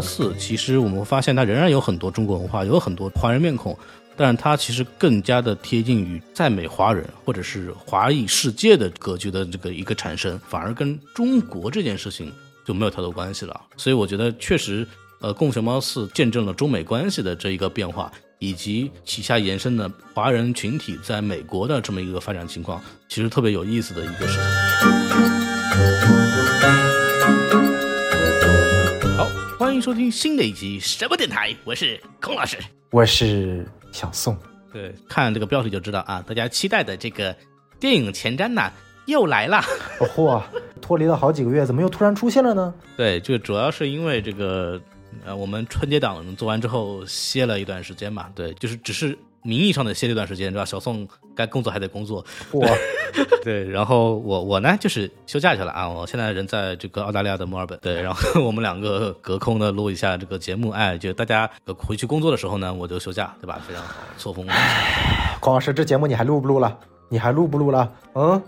四》，其实我们发现它仍然有很多中国文化，有很多华人面孔，但是它其实更加的贴近于在美华人或者是华裔世界的格局的这个一个产生，反而跟中国这件事情就没有太多关系了。所以我觉得确实，呃，《共熊猫四》见证了中美关系的这一个变化。以及旗下延伸的华人群体在美国的这么一个发展情况，其实特别有意思的一个事情。迎收听新的一集什么电台，我是孔老师，我是小宋。对，看这个标题就知道啊，大家期待的这个电影前瞻呐又来了。嚯，脱离了好几个月，怎么又突然出现了呢？对，就主要是因为这个。呃，我们春节档做完之后歇了一段时间嘛，对，就是只是名义上的歇了一段时间，对吧？小宋该工作还得工作，我，对，然后我我呢就是休假去了啊，我现在人在这个澳大利亚的墨尔本，对，然后我们两个隔空的录一下这个节目，哎，就大家回去工作的时候呢，我就休假，对吧？非常好，错峰。孔老师，这节目你还录不录了？你还录不录了？嗯，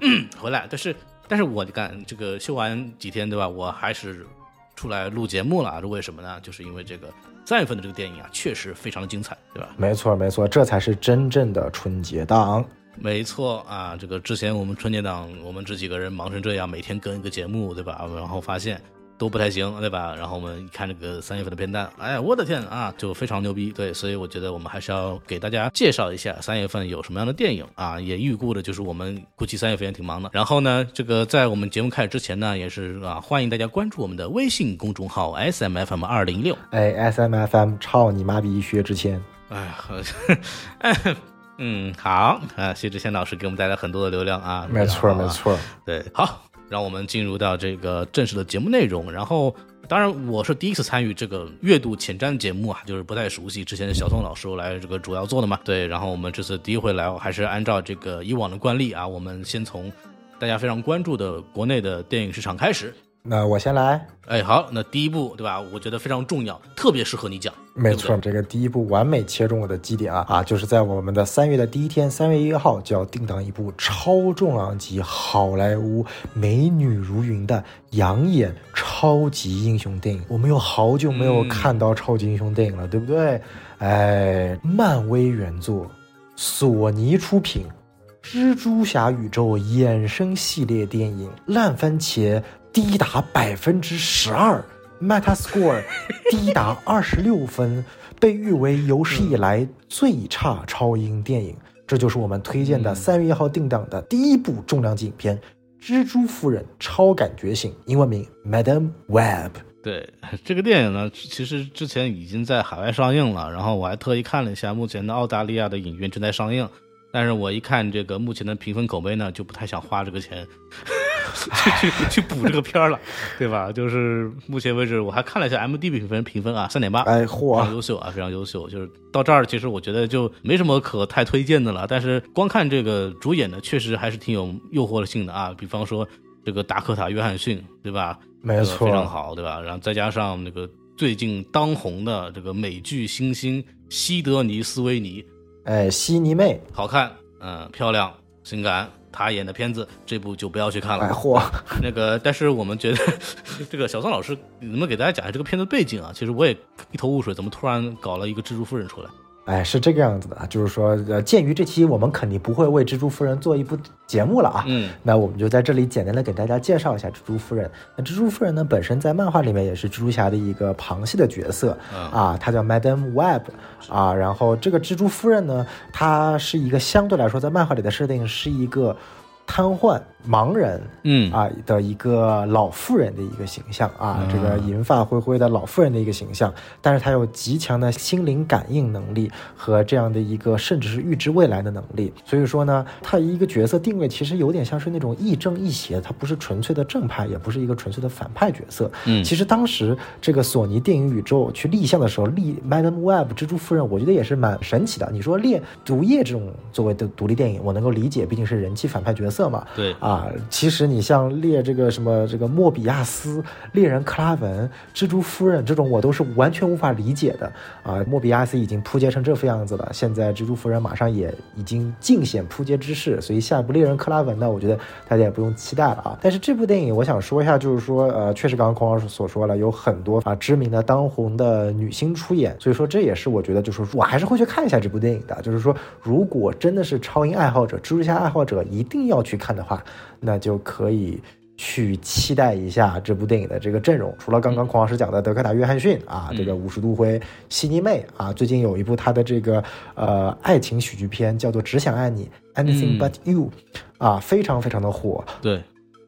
嗯，回来，但是但是我干这个休完几天，对吧？我还是。出来录节目了，是为什么呢？就是因为这个三月份的这个电影啊，确实非常的精彩，对吧？没错，没错，这才是真正的春节档。没错啊，这个之前我们春节档，我们这几个人忙成这样，每天跟一个节目，对吧？然后发现。都不太行，对吧？然后我们看这个三月份的片单，哎，我的天啊，就非常牛逼。对，所以我觉得我们还是要给大家介绍一下三月份有什么样的电影啊。也预估的就是我们估计三月份也挺忙的。然后呢，这个在我们节目开始之前呢，也是啊，欢迎大家关注我们的微信公众号 S M F M 二零六。哎，S M F M，操你妈逼薛之谦。哎，好，嗯，好啊，薛之谦老师给我们带来很多的流量啊。没错，没错。对，好。让我们进入到这个正式的节目内容。然后，当然我是第一次参与这个月度前瞻节目啊，就是不太熟悉。之前的小宋老师来这个主要做的嘛，对。然后我们这次第一回来，还是按照这个以往的惯例啊，我们先从大家非常关注的国内的电影市场开始。那我先来，哎，好，那第一部对吧？我觉得非常重要，特别适合你讲。没错，这个第一部完美切中我的基点啊啊，就是在我们的三月的第一天，三月一号就要定档一部超重量级好莱坞美女如云的养眼超级英雄电影。我们有好久没有看到超级英雄电影了，对不对？哎，漫威原作，索尼出品，蜘蛛侠宇宙衍生系列电影，烂番茄。低达百分之十二，Metascore 低达二十六分，被誉为有史以来最差超英电影。这就是我们推荐的三月一号定档的第一部重量级影片《蜘蛛夫人：超感觉醒》，英文名 Madam Web。对这个电影呢，其实之前已经在海外上映了，然后我还特意看了一下，目前的澳大利亚的影院正在上映。但是我一看这个目前的评分口碑呢，就不太想花这个钱。去 去去补这个片儿了，对吧？就是目前为止，我还看了一下 M D 评分，评分啊三点八，哎嚯，非常优秀啊，非常优秀。就是到这儿，其实我觉得就没什么可太推荐的了。但是光看这个主演的，确实还是挺有诱惑性的啊。比方说这个达科塔·约翰逊，对吧？没错，非常好，对吧？然后再加上那个最近当红的这个美剧新星西德尼·斯维尼，哎，悉尼妹，好看，嗯，漂亮，性感。他演的片子，这部就不要去看了。嚯，那个，但是我们觉得，这个小宋老师能不能给大家讲一下这个片子背景啊？其实我也一头雾水，怎么突然搞了一个蜘蛛夫人出来？哎，是这个样子的啊，就是说，呃，鉴于这期我们肯定不会为蜘蛛夫人做一部节目了啊，嗯，那我们就在这里简单的给大家介绍一下蜘蛛夫人。那蜘蛛夫人呢，本身在漫画里面也是蜘蛛侠的一个旁系的角色，啊，她叫 Madam Web，啊，然后这个蜘蛛夫人呢，她是一个相对来说在漫画里的设定是一个瘫痪。盲人，嗯啊的一个老妇人的一个形象啊，这个银发灰灰的老妇人的一个形象，但是她有极强的心灵感应能力和这样的一个甚至是预知未来的能力，所以说呢，她一个角色定位其实有点像是那种亦正亦邪，她不是纯粹的正派，也不是一个纯粹的反派角色。嗯，其实当时这个索尼电影宇宙去立项的时候，立 Madam Web 蜘蛛夫人，我觉得也是蛮神奇的。你说猎毒液这种作为的独立电影，我能够理解，毕竟是人气反派角色嘛。对啊。啊。其实你像列这个什么这个莫比亚斯、猎人克拉文、蜘蛛夫人这种，我都是完全无法理解的啊。莫比亚斯已经扑街成这副样子了，现在蜘蛛夫人马上也已经尽显扑街之势，所以下一部猎人克拉文呢，我觉得大家也不用期待了啊。但是这部电影我想说一下，就是说呃，确实刚刚孔老师所说了，有很多啊知名的当红的女星出演，所以说这也是我觉得就是我还是会去看一下这部电影的。就是说，如果真的是超英爱好者、蜘蛛侠爱好者一定要去看的话，那就可以去期待一下这部电影的这个阵容。除了刚刚孔老师讲的德克塔·约翰逊啊，这个五十度灰、悉尼妹啊，最近有一部他的这个呃爱情喜剧片叫做《只想爱你》（Anything But You），啊，非常非常的火。对。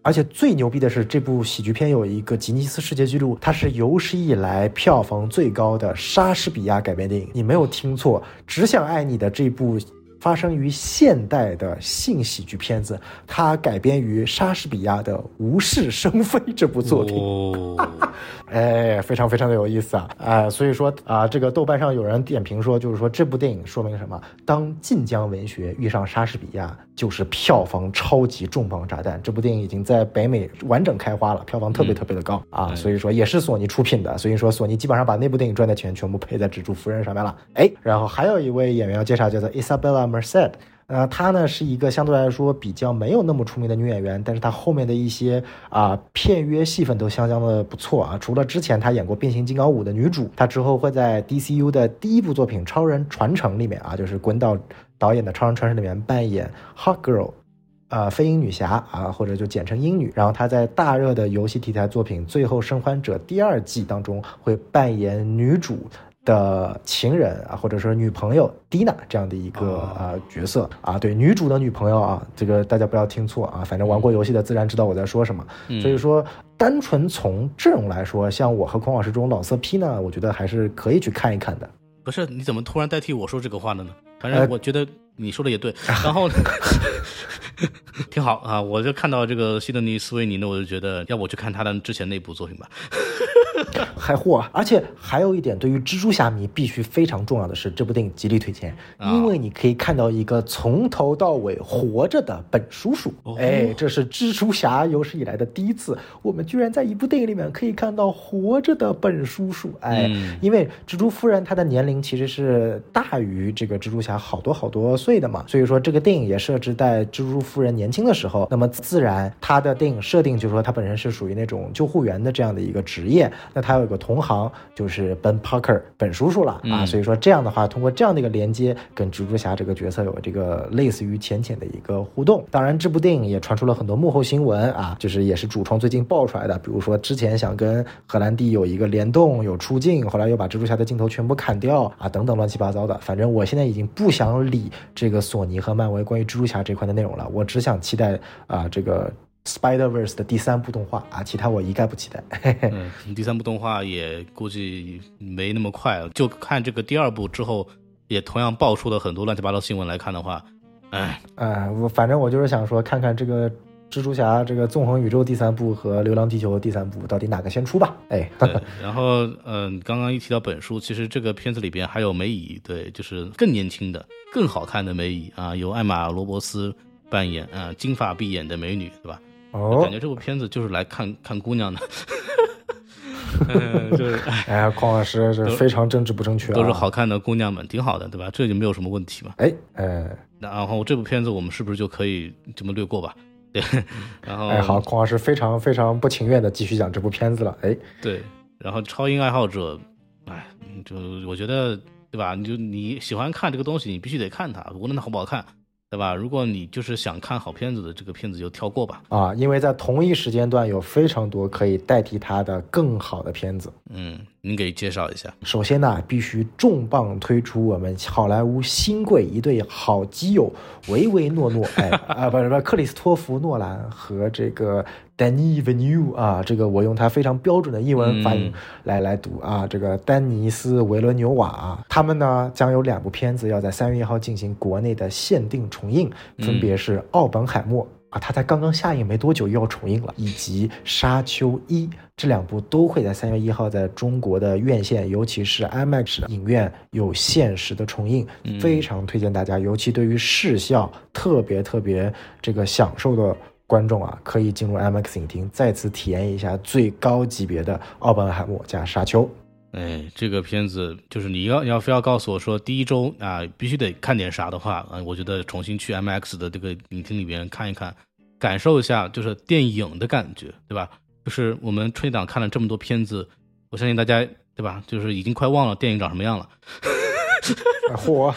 而且最牛逼的是，这部喜剧片有一个吉尼斯世界纪录，它是有史以来票房最高的莎士比亚改编电影。你没有听错，《只想爱你》的这部发生于现代的性喜剧片子，它改编于莎士比亚的《无事生非》这部作品。哎，非常非常的有意思啊！啊，所以说啊，这个豆瓣上有人点评说，就是说这部电影说明什么？当晋江文学遇上莎士比亚，就是票房超级重磅炸弹。这部电影已经在北美完整开花了，票房特别特别的高啊！所以说也是索尼出品的，所以说索尼基本上把那部电影赚的钱全部赔在蜘蛛夫人上面了。哎，然后还有一位演员要介绍，叫做 Isabella Merced。呃，她呢是一个相对来说比较没有那么出名的女演员，但是她后面的一些啊片约戏份都相当的不错啊。除了之前她演过《变形金刚五》的女主，她之后会在 DCU 的第一部作品《超人传承》里面啊，就是滚导导演的《超人传承》里面扮演 Hot Girl，啊，飞鹰女侠啊，或者就简称鹰女。然后她在大热的游戏题材作品《最后生还者》第二季当中会扮演女主。的情人啊，或者说女朋友 Dina 这样的一个啊角色啊，对女主的女朋友啊，这个大家不要听错啊，反正玩过游戏的自然知道我在说什么。所以说，单纯从阵容来说，像我和孔老师这种老色批呢，我觉得还是可以去看一看的。不是，你怎么突然代替我说这个话了呢？反正我觉得你说的也对，然后 挺好啊。我就看到这个西德尼·斯维尼呢，我就觉得要我去看他的之前那部作品吧。还货，而且还有一点，对于蜘蛛侠迷必须非常重要的是，这部电影极力推荐，因为你可以看到一个从头到尾活着的本叔叔。哎，这是蜘蛛侠有史以来的第一次，我们居然在一部电影里面可以看到活着的本叔叔。哎，因为蜘蛛夫人她的年龄其实是大于这个蜘蛛侠好多好多岁的嘛，所以说这个电影也设置在蜘蛛夫人年轻的时候，那么自然她的电影设定就是说她本身是属于那种救护员的这样的一个职业。那他有个同行，就是 Ben Parker 本叔叔了啊，所以说这样的话，通过这样的一个连接，跟蜘蛛侠这个角色有这个类似于浅浅的一个互动。当然，这部电影也传出了很多幕后新闻啊，就是也是主创最近爆出来的，比如说之前想跟荷兰弟有一个联动，有出镜，后来又把蜘蛛侠的镜头全部砍掉啊，等等乱七八糟的。反正我现在已经不想理这个索尼和漫威关于蜘蛛侠这块的内容了，我只想期待啊这个。Spider Verse 的第三部动画啊，其他我一概不期待。嗯，第三部动画也估计没那么快，就看这个第二部之后，也同样爆出了很多乱七八糟新闻来看的话，哎哎，我反正我就是想说，看看这个蜘蛛侠这个纵横宇宙第三部和流浪地球第三部到底哪个先出吧。哎，然后嗯，刚刚一提到本书，其实这个片子里边还有梅姨，对，就是更年轻的、更好看的梅姨啊，由艾玛罗伯斯扮演啊，金发碧眼的美女，对吧？哦，感觉这部片子就是来看看姑娘的，就是哎，孔老师是非常政治不正确，都是好看的姑娘们，挺好的，对吧？这就没有什么问题嘛。哎哎，然后这部片子我们是不是就可以这么略过吧？对，然后哎，好，孔老师非常非常不情愿的继续讲这部片子了。哎，对，然后超英爱好者，哎，就我觉得，对吧？你就你喜欢看这个东西，你必须得看它，无论它好不好看。对吧？如果你就是想看好片子的，这个片子就跳过吧。啊，因为在同一时间段有非常多可以代替它的更好的片子。嗯，您给介绍一下。首先呢，必须重磅推出我们好莱坞新贵一对好基友维维诺诺，哎 啊，不是不是克里斯托弗诺兰和这个。丹尼维纽啊，这个我用他非常标准的英文发音来来读啊，这个丹尼斯维伦纽瓦啊，他们呢将有两部片子要在三月一号进行国内的限定重映，分别是《奥本海默》啊，他才刚刚下映没多久又要重映了，以及《沙丘一》，这两部都会在三月一号在中国的院线，尤其是 IMAX 影院有限时的重映，非常推荐大家，尤其对于视效特别特别这个享受的。观众啊，可以进入 IMAX 影厅，再次体验一下最高级别的奥本海默加沙丘。哎，这个片子就是你要要非要告诉我说第一周啊必须得看点啥的话，啊，我觉得重新去 IMAX 的这个影厅里边看一看，感受一下就是电影的感觉，对吧？就是我们春节档看了这么多片子，我相信大家对吧？就是已经快忘了电影长什么样了。嚯，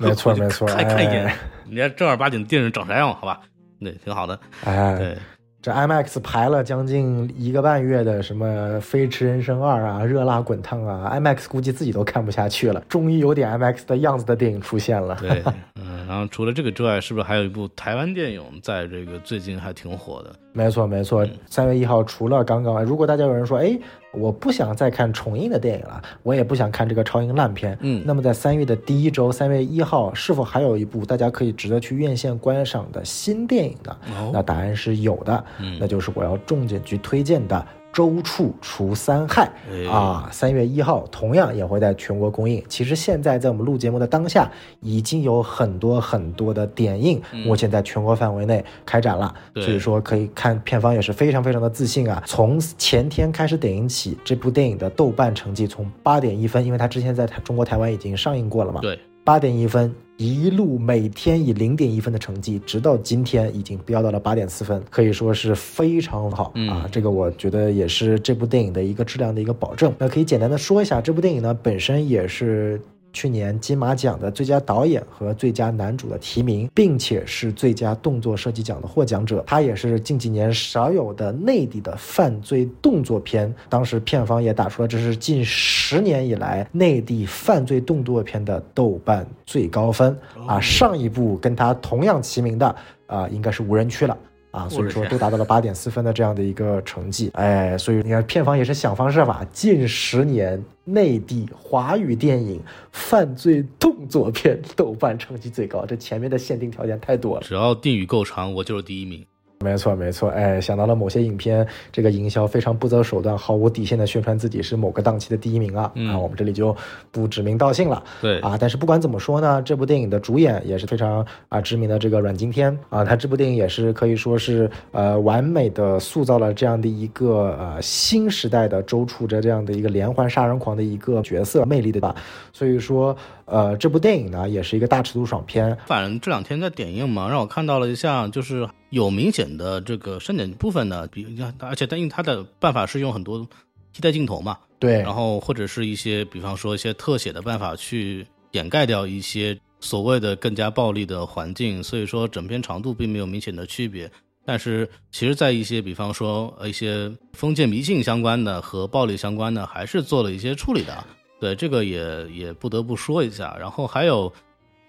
没错没错，看看一眼，你看正儿八经的电影长啥样？好吧，对，挺好的。哎，对。这 IMAX 排了将近一个半月的什么《飞驰人生二》啊，《热辣滚烫》啊，IMAX 估计自己都看不下去了。终于有点 IMAX 的样子的电影出现了。对，嗯，然后除了这个之外，是不是还有一部台湾电影在这个最近还挺火的？没错，没错。三月一号，除了刚刚，如果大家有人说，哎。我不想再看重映的电影了，我也不想看这个超英烂片。嗯，那么在三月的第一周，三月一号，是否还有一部大家可以值得去院线观赏的新电影呢？那答案是有的，那就是我要重点去推荐的。周处除三害啊，三月一号同样也会在全国公映。其实现在在我们录节目的当下，已经有很多很多的点映，目前在全国范围内开展了。所以说可以看片方也是非常非常的自信啊。从前天开始点映起，这部电影的豆瓣成绩从八点一分，因为它之前在台中国台湾已经上映过了嘛。对。八点一分，一路每天以零点一分的成绩，直到今天已经飙到了八点四分，可以说是非常好啊！这个我觉得也是这部电影的一个质量的一个保证。那可以简单的说一下，这部电影呢本身也是。去年金马奖的最佳导演和最佳男主的提名，并且是最佳动作设计奖的获奖者。他也是近几年少有的内地的犯罪动作片。当时片方也打出了这是近十年以来内地犯罪动作片的豆瓣最高分啊！上一部跟他同样齐名的啊，应该是无人区了。啊，所以说都达到了八点四分的这样的一个成绩，哎，所以你看片方也是想方设法，近十年内地华语电影犯罪动作片 豆瓣成绩最高，这前面的限定条件太多了，只要定语够长，我就是第一名。没错，没错，哎，想到了某些影片，这个营销非常不择手段、毫无底线的宣传自己是某个档期的第一名啊，啊，我们这里就不指名道姓了。对啊，但是不管怎么说呢，这部电影的主演也是非常啊知名的这个阮经天啊，他这部电影也是可以说是呃完美的塑造了这样的一个呃新时代的周处着这样的一个连环杀人狂的一个角色魅力对吧？所以说。呃，这部电影呢也是一个大尺度爽片。反正这两天在点映嘛，让我看到了一下，就是有明显的这个删减部分呢，比而且但因为它的办法是用很多替代镜头嘛，对，然后或者是一些比方说一些特写的办法去掩盖掉一些所谓的更加暴力的环境，所以说整片长度并没有明显的区别。但是其实，在一些比方说一些封建迷信相关的和暴力相关的，还是做了一些处理的。对这个也也不得不说一下，然后还有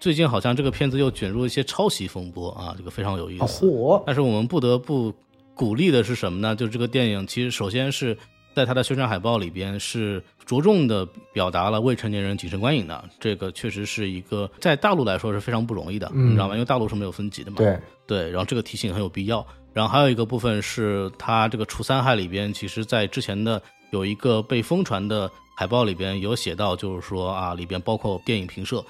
最近好像这个片子又卷入一些抄袭风波啊，这个非常有意思。火！但是我们不得不鼓励的是什么呢？就是这个电影其实首先是在它的宣传海报里边是着重的表达了未成年人谨慎观影的，这个确实是一个在大陆来说是非常不容易的，你知道吗？因为大陆是没有分级的嘛。对对，然后这个提醒很有必要。然后还有一个部分是它这个除三害里边，其实在之前的有一个被疯传的。海报里边有写到，就是说啊，里边包括电影评社。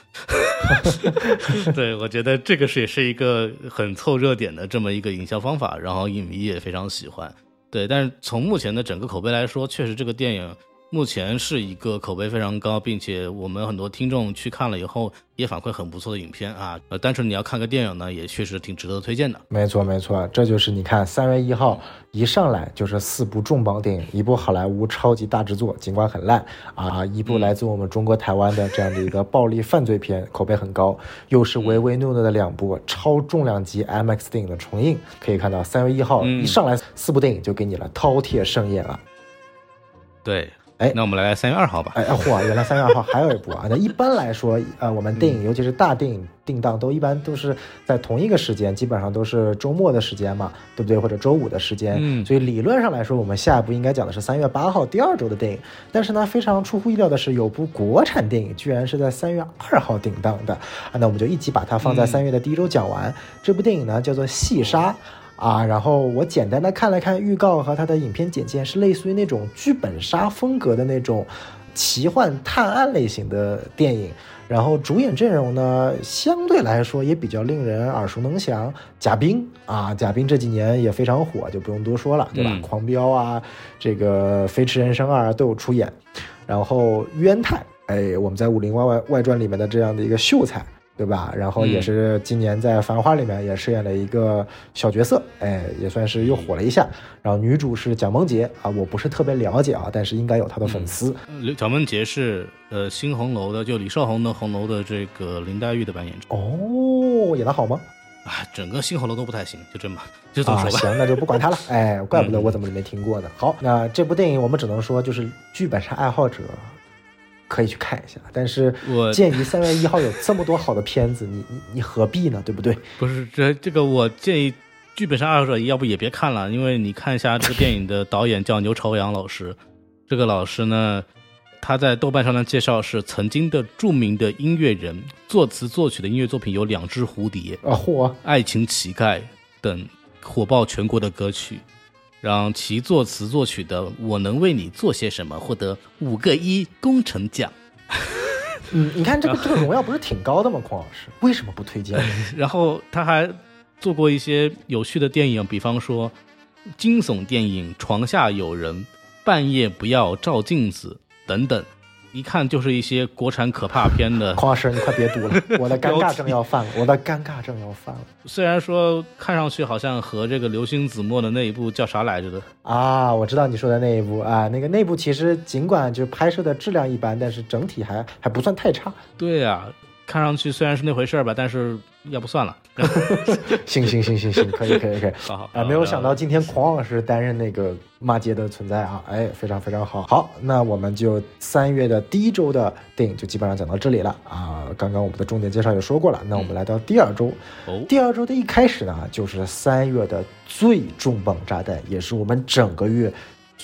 对我觉得这个是也是一个很凑热点的这么一个营销方法，然后影迷也非常喜欢。对，但是从目前的整个口碑来说，确实这个电影。目前是一个口碑非常高，并且我们很多听众去看了以后也反馈很不错的影片啊。呃，单纯你要看个电影呢，也确实挺值得推荐的。没错，没错，这就是你看三月一号一上来就是四部重磅电影，一部好莱坞超级大制作，尽管很烂啊，一部来自我们中国台湾的这样的一个暴力犯罪片，口碑很高，又是唯唯诺诺的两部超重量级 MX 电影的重映。可以看到三月一号一上来四部电影就给你了饕餮盛宴啊。对。哎，那我们来三月二号吧。哎，嚯，原来三月二号还有一部啊！那一般来说，呃，我们电影尤其是大电影定档都一般都是在同一个时间，基本上都是周末的时间嘛，对不对？或者周五的时间。嗯。所以理论上来说，我们下一部应该讲的是三月八号第二周的电影。但是呢，非常出乎意料的是，有部国产电影居然是在三月二号定档的啊！那我们就一起把它放在三月的第一周讲完。这部电影呢，叫做《细沙》。啊，然后我简单的看了看预告和它的影片简介，是类似于那种剧本杀风格的那种奇幻探案类型的电影。然后主演阵容呢，相对来说也比较令人耳熟能详。贾冰啊，贾冰这几年也非常火，就不用多说了，对吧？狂飙啊，这个《飞驰人生二》都有出演。然后渊太，哎，我们在《武林外外外传》里面的这样的一个秀才，对吧？然后也是今年在《繁花》里面也饰演了一个小角色，哎，也算是又火了一下。然后女主是蒋梦婕啊，我不是特别了解啊，但是应该有她的粉丝。刘蒋梦婕是呃新红楼的，就李少红的红楼的这个林黛玉的扮演者哦，演的好吗？啊，整个新红楼都不太行，就这么就这么啊，说吧。行，那就不管他了。哎，怪不得我怎么没听过呢。好，那这部电影我们只能说，就是剧本杀爱好者可以去看一下。但是我 鉴于三月一号有这么多好的片子，你你你何必呢？对不对？不是这这个，我建议剧本杀爱好者要不也别看了，因为你看一下这个电影的导演叫牛朝阳老师，这个老师呢，他在豆瓣上的介绍是曾经的著名的音乐人，作词作曲的音乐作品有《两只蝴蝶》啊，嚯，《爱情乞丐》等火爆全国的歌曲，让其作词作曲的《我能为你做些什么》获得五个一工程奖。嗯，你看这个这个荣耀不是挺高的吗？孔老师为什么不推荐？然后他还做过一些有趣的电影，比方说惊悚电影《床下有人》《半夜不要照镜子》等等，一看就是一些国产可怕片的。孔老师，你快别读了，我的尴尬症要犯了，我的尴尬症要犯了虽然说看上去好像和这个流星子墨的那一部叫啥来着的，啊！我知道你说的那一部啊，那个那部其实尽管就拍摄的质量一般，但是整体还还不算太差。对呀、看上去虽然是那回事儿吧，但是要不算了。行行行行行，可以可以可以。好好啊，没有想到今天狂老师担任那个骂街的存在啊，哎，非常非常好。好，那我们就三月的第一周的电影就基本上讲到这里了啊。刚刚我们的重点介绍也说过了，那我们来到第二周。哦，第二周的一开始呢，就是三月的最重磅炸弹，也是我们整个月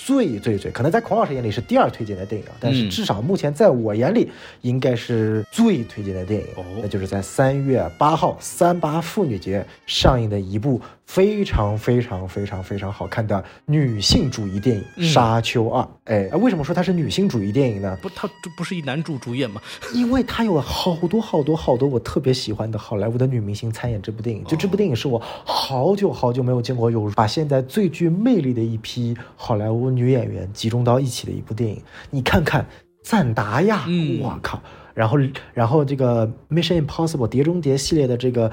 最最最可能在孔老师眼里是第二推荐的电影，但是嗯。至少目前在我眼里应该是最推荐的电影，哦。那就是在三月八号三八妇女节上映的一部非常非常非常非常好看的女性主义电影《嗯沙丘二》。哎，为什么说它是女性主义电影呢？不，它这不是以男主主演吗？因为它有好多好多好多我特别喜欢的好莱坞的女明星参演这部电影，就这部电影是我好久好久没有见过有把现在最具魅力的一批好莱坞女演员集中到一起的一部电影。你看看赞达亚，嗯我靠！然后然后这个《Mission Impossible》碟中谍系列的这个。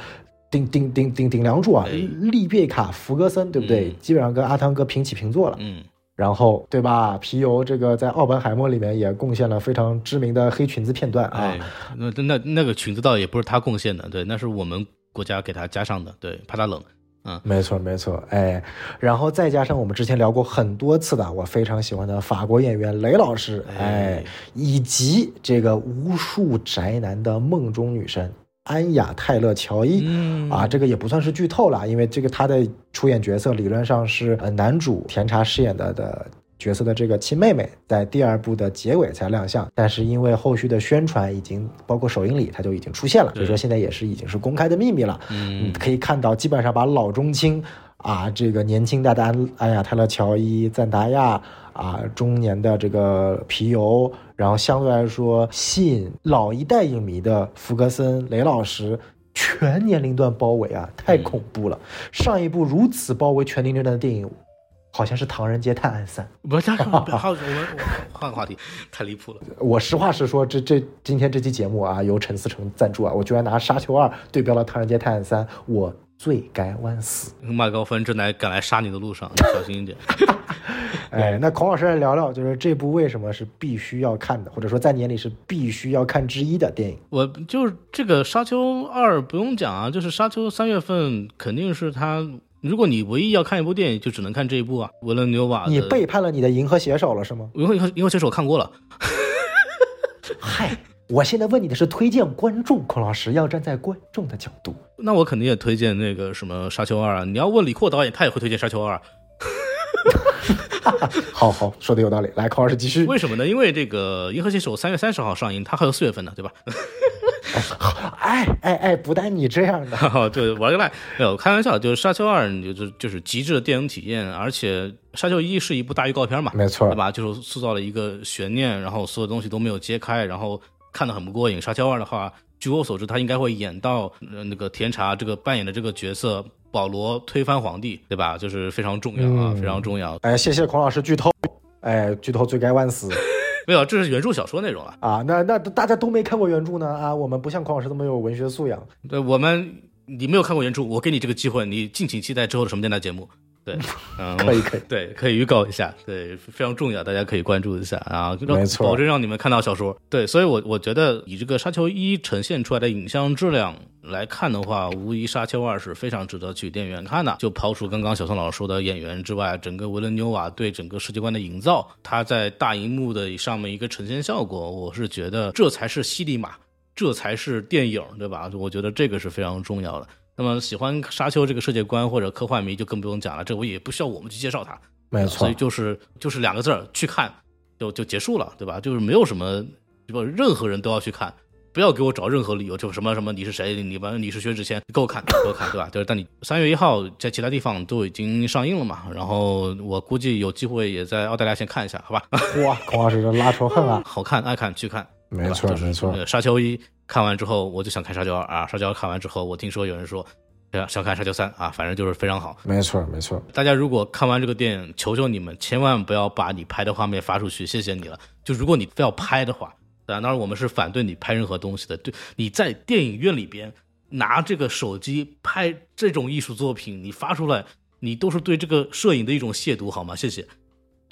顶顶顶顶顶梁柱啊，哎丽贝卡·弗格森，对不对？嗯基本上跟阿汤哥平起平坐了。嗯，然后，对吧？皮尤这个在《奥本海默》里面也贡献了非常知名的黑裙子片段啊。哎，那那那个裙子倒也不是他贡献的，对，那是我们国家给他加上的，对，怕他冷。嗯，没错，没错，哎，然后再加上我们之前聊过很多次的，我非常喜欢的法国演员雷老师，哎哎，以及这个无数宅男的梦中女神安雅泰勒乔伊。嗯啊，这个也不算是剧透了，因为这个她的出演角色理论上是呃男主甜茶饰演的的角色的这个亲妹妹，在第二部的结尾才亮相，但是因为后续的宣传已经包括首映礼，他就已经出现了，所以说现在也是已经是公开的秘密了。嗯可以看到，基本上把老中青啊，这个年轻代的安安雅泰勒乔伊、赞达亚啊，中年的这个皮尤，然后相对来说吸引老一代影迷的福格森、雷老师。全年龄段包围啊，太恐怖了！上一部如此包围全年龄段的电影，好像是《唐人街探案三》。不是，好，我们我换个话题，太离谱了。我实话实说，这这今天这期节目啊，由陈思诚赞助啊，我居然拿《沙丘二》对标了《唐人街探案三》，我罪该万死。麦高芬正在赶来杀你的路上，你小心一点。哎，那孔老师来聊聊，就是这部为什么是必须要看的，或者说在你眼里是必须要看之一的电影？我就是这个《沙丘二》不用讲啊，就是《沙丘》三月份肯定是它。如果你唯一要看一部电影，就只能看这一部啊。维伦纽瓦的，你背叛了你的银河写手了是吗？银河银河银河写手看过了，嗨，我现在问你的是推荐观众，孔老师要站在观众的角度。那我肯定也推荐那个什么《沙丘二》啊。你要问李阔导演，他也会推荐《沙丘二》。好好说的有道理，来，孔老师继续。为什么呢？因为这个《银河系手》三月三十号上映，它还有四月份呢，对吧？哎哎哎，不带你这样的。对，玩个赖，没有开玩笑，就是《沙丘二》就是就是极致的电影体验，而且《沙丘一》是一部大预告片嘛，没错对吧？就是塑造了一个悬念，然后所有东西都没有揭开，然后看得很不过瘾。沙丘二的话，据我所知，他应该会演到呃那个甜茶这个扮演的这个角色保罗推翻皇帝，对吧？就是非常重要啊，嗯非常重要。哎，谢谢孔老师剧透，哎，剧透罪该万死 没有，这是原著小说内容啊。啊！那那大家都没看过原著呢啊，我们不像孔老师这么有文学素养。对我们，你没有看过原著，我给你这个机会，你敬请期待之后的什么电台节目。对，嗯，可以可以对，可以预告一下，对，非常重要，大家可以关注一下啊，让保证让你们看到小说。对，所以我我觉得以这个《沙丘一》呈现出来的影像质量来看的话，无疑《沙丘二》是非常值得去电影院看的。就抛除刚刚小宋老师说的演员之外，整个维伦纽瓦对整个世界观的营造，他在大荧幕的上面一个呈现效果，我是觉得这才是犀利马，这才是电影，对吧？我觉得这个是非常重要的。那么喜欢沙丘这个世界观或者科幻迷就更不用讲了，这我也不需要我们去介绍它，没错所以，就是就是两个字儿去看就就结束了，对吧？就是没有什么，不任何人都要去看，不要给我找任何理由，就什么什么你是谁，你完你是薛之谦，你给我看，给我看，对吧？就是但你三月一号在其他地方都已经上映了嘛，然后我估计有机会也在澳大利亚先看一下，好吧？哇，孔老师这拉仇恨啊！好看爱看去看，没错就是没错呃沙丘一看完之后，我就想看沙丘二啊，沙丘二看完之后，我听说有人说。想想看沙丘三啊，反正就是非常好。没错没错，大家如果看完这个电影，求求你们千万不要把你拍的画面发出去，谢谢你了。就如果你非要拍的话，当然我们是反对你拍任何东西的。对，你在电影院里边拿这个手机拍这种艺术作品，你发出来，你都是对这个摄影的一种亵渎，好吗？谢谢。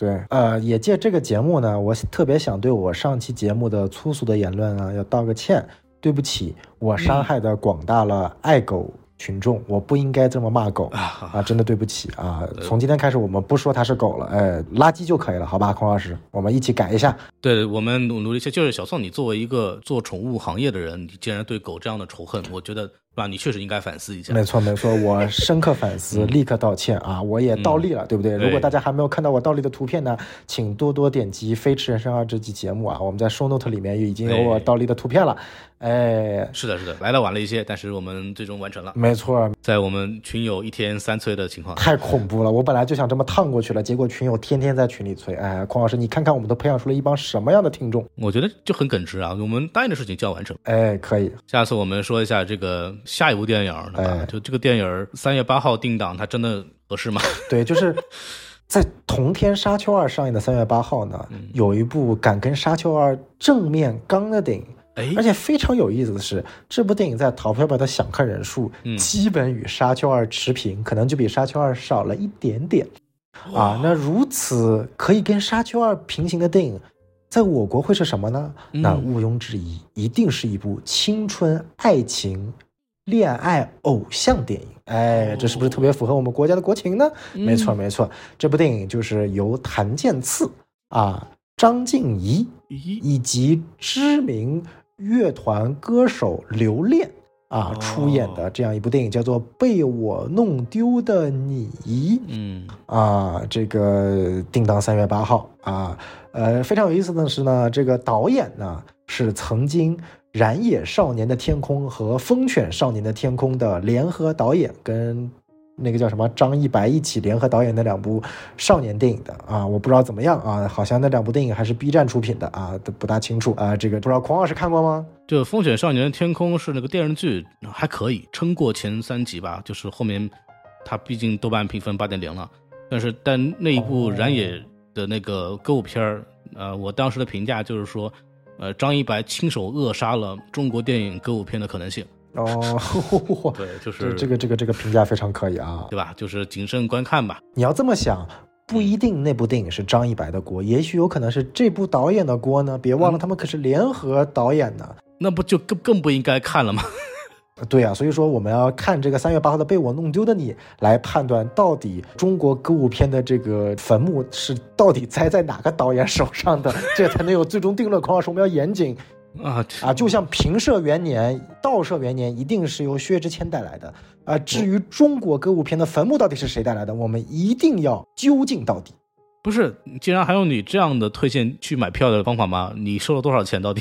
对，呃，也借这个节目呢，我特别想对我上期节目的粗俗的言论啊，要道个歉。对不起，我伤害的广大了爱狗群众，我不应该这么骂狗啊，真的对不起啊！从今天开始，我们不说它是狗了，哎，垃圾就可以了，好吧，孔老师，我们一起改一下。对我们努努力一下，就是小宋，你作为一个做宠物行业的人，你竟然对狗这样的仇恨，我觉得吧，你确实应该反思一下。没错没错，我深刻反思，立刻道歉啊！我也倒立了，对不对？对如果大家还没有看到我倒立的图片呢，请多多点击《飞驰人生二》这期节目啊，我们在 show note 里面已经有我倒立的图片了。哎，是的，是的，来的晚了一些，但是我们最终完成了。没错，在我们群友一天三催的情况，太恐怖了！我本来就想这么烫过去了，结果群友天天在群里催。哎，孔老师，你看看我们都培养出了一帮什么样的听众？我觉得就很耿直啊。我们答应的事情就要完成。哎，可以，下次我们说一下这个下一部电影？哎就这个电影三月八号定档，它真的合适吗？对，就是在同天《沙丘二》上映的三月八号呢，有一部敢跟《沙丘二》正面刚的电影。哎而，且非常有意思的是，这部电影在淘票票的想看人数嗯基本与《沙丘二》持平，可能就比《沙丘二》少了一点点。啊，那如此可以跟《沙丘二》平行的电影，在我国会是什么呢？嗯那毋庸置疑，一定是一部青春爱情、恋爱偶像电影。哎，这是不是特别符合我们国家的国情呢？没错，没错，这部电影就是由谭健次啊、张静怡，以及知名乐团歌手刘恋啊哦出演的这样一部电影，叫做《被我弄丢的你》。嗯，啊，这个定档三月八号啊，呃，非常有意思的是呢，这个导演呢是曾经《燃野少年的天空》和《风犬少年的天空》的联合导演，跟那个叫什么张一白一起联合导演的两部少年电影的啊，我不知道怎么样啊，好像那两部电影还是 B 站出品的啊，都不大清楚啊，这个不知道孔老师看过吗？就《风犬少年的天空》是那个电视剧，还可以撑过前三集吧。就是后面它毕竟豆瓣评分八点零了，但是但那一部哦燃野的那个歌舞片儿，呃，我当时的评价就是说，呃，张一白亲手扼杀了中国电影歌舞片的可能性。哦，对，就是这个这个这个评价非常可以啊。对吧？就是谨慎观看吧。你要这么想，不一定那部电影是张一白的锅，也许有可能是这部导演的锅呢。别忘了，他们可是联合导演呢。那不就更更不应该看了吗？对啊，所以说我们要看这个三月八号的《被我弄丢的你》，来判断到底中国歌舞片的这个坟墓是到底栽在哪个导演手上的，这才能有最终定论。孔老师，我们要严谨啊啊！就像平社元年、道社元年，一定是由薛之谦带来的啊。至于中国歌舞片的坟墓到底是谁带来的，我们一定要究竟到底。不是，竟然还有你这样的推荐去买票的方法吗？你收了多少钱到底？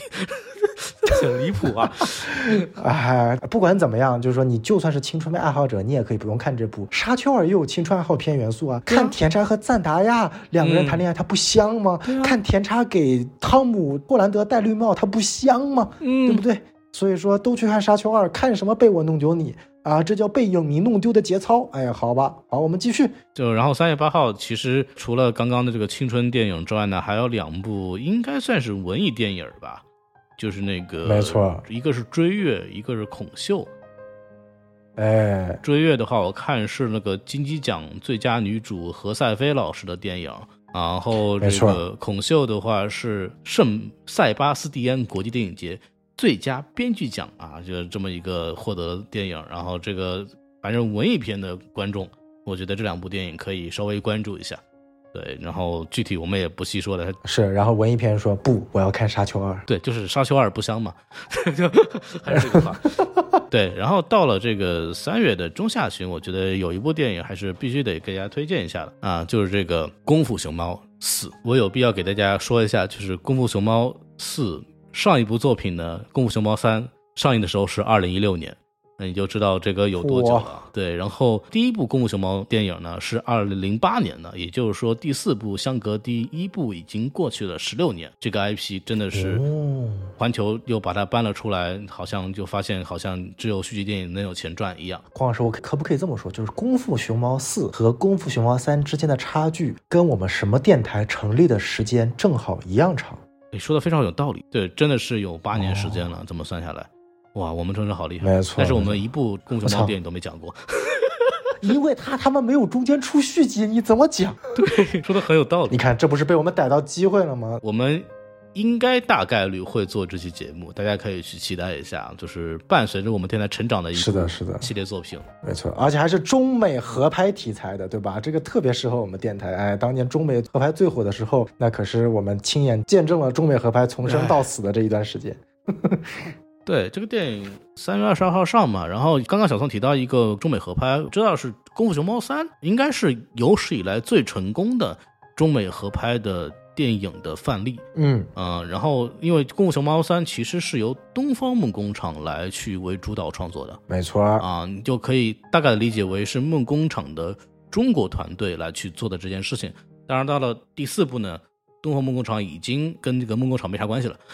很离谱啊！哎，不管怎么样，就是说你就算是青春片爱好者，你也可以不用看这部《沙丘二》，也有青春爱好片元素啊。看甜茶和赞达亚两个人谈恋爱，它不香吗？看甜茶给汤姆·霍兰德戴绿帽，它不香吗？嗯对不对？所以说都去看《沙丘二》，看什么被我弄丢你啊？这叫被影迷弄丢的节操。哎呀，好吧，好，我们继续。就然后三月八号，其实除了刚刚的这个青春电影之外呢，还有两部应该算是文艺电影吧，就是那个没错，一个是《追月》，一个是《孔秀》。哎，追月的话，我看是那个金鸡奖最佳女主何赛飞老师的电影，然后这个孔秀的话是圣塞巴斯蒂安国际电影节最佳编剧奖啊，就是这么一个获得电影。然后这个反正文艺片的观众，我觉得这两部电影可以稍微关注一下。对，然后具体我们也不细说了。是，然后文艺片说不，我要看《沙丘二》。对，就是沙丘二不香嘛，就还是这句话。对，然后到了这个三月的中下旬，我觉得有一部电影还是必须得给大家推荐一下的啊，就是这个《功夫熊猫四》。我有必要给大家说一下，就是《功夫熊猫四》上一部作品呢，《功夫熊猫三》上映的时候是二零一六年。那你就知道这个有多久了。对，然后第一部《功夫熊猫》电影呢是二零零八年的，也就是说第四部相隔第一部已经过去了十六年。这个 IP 真的是哦，环球又把它搬了出来，好像就发现好像只有续集电影能有钱赚一样。黄老师，我可不可以这么说，就是《功夫熊猫四》和《功夫熊猫三》之间的差距，跟我们什么电台成立的时间正好一样长？你说的非常有道理，对，真的是有八年时间了，这么算下来，哇，我们真是好厉害。没错但是我们一部《功夫熊猫》电影都没讲过，因为他他妈没有中间出续集，你怎么讲？对，说的很有道理。你看，这不是被我们逮到机会了吗？我们应该大概率会做这期节目，大家可以去期待一下，就是伴随着我们电台成长的一是的是的系列作品。没错，而且还是中美合拍题材的，对吧？这个特别适合我们电台。哎，当年中美合拍最火的时候，那可是我们亲眼见证了中美合拍从生到死的这一段时间。对这个电影三月二十二号上嘛，然后刚刚小宋提到一个中美合拍，知道是《功夫熊猫三》，应该是有史以来最成功的中美合拍的电影的范例。嗯，嗯、然后因为《功夫熊猫三》其实是由东方梦工厂来去为主导创作的没错。啊，你就可以大概理解为是梦工厂的中国团队来去做的这件事情。当然，到了第四部呢，东方梦工厂已经跟这个梦工厂没啥关系了。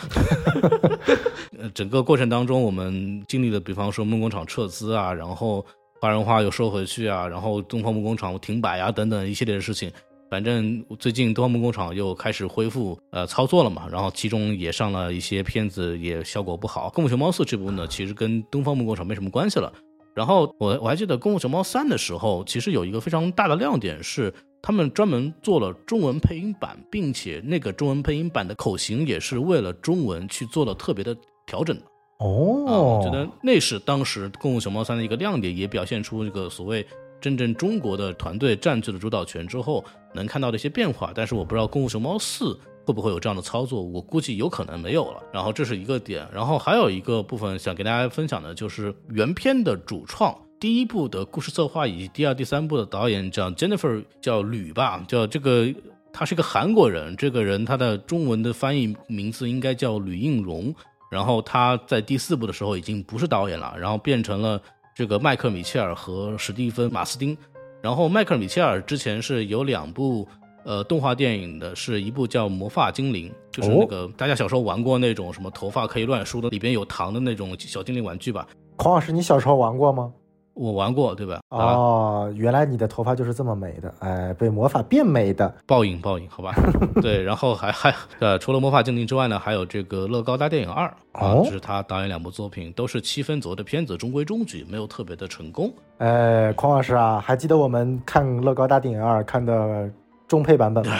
呃，整个过程当中，我们经历了，比方说梦工厂撤资啊，然后华人化又收回去啊，然后东方梦工厂停摆啊等等一系列的事情。反正最近东方梦工厂又开始恢复呃操作了嘛，然后其中也上了一些片子，也效果不好。《功夫熊猫四》这部呢，其实跟东方梦工厂没什么关系了。然后我我还记得《功夫熊猫三》的时候，其实有一个非常大的亮点是，他们专门做了中文配音版，并且那个中文配音版的口型也是为了中文去做了特别的调整的。啊，哦，我觉得那是当时《功夫熊猫三》的一个亮点，也表现出这个所谓真正中国的团队占据了主导权之后能看到的一些变化。但是我不知道《功夫熊猫四》会不会有这样的操作，我估计有可能没有了。然后这是一个点，然后还有一个部分想给大家分享的就是原片的主创。第一部的故事策划以及第二、第三部的导演叫 Jennifer，叫吕吧，叫这个，他是一个韩国人。这个人他的中文的翻译名字应该叫吕应荣。然后他在第四部的时候已经不是导演了，然后变成了这个迈克尔·米切尔和史蒂芬·马斯丁。然后迈克尔·米切尔之前是有两部呃动画电影的，是一部叫《魔法精灵》，就是那个、大家小时候玩过那种什么头发可以乱梳的，里边有糖的那种小精灵玩具吧？孔老师，你小时候玩过吗？我玩过，对吧？啊，哦，原来你的头发就是这么美的，哎，被魔法变美的。报应报应，好吧。对，然后还还呃，除了《魔法精灵》之外呢，还有这个《乐高大电影二》啊，哦这是他导演两部作品，都是七分左右的片子，中规中矩，没有特别的成功。哎，匡老师啊，还记得我们看《乐高大电影二》看的中配版本吗？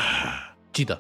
记得，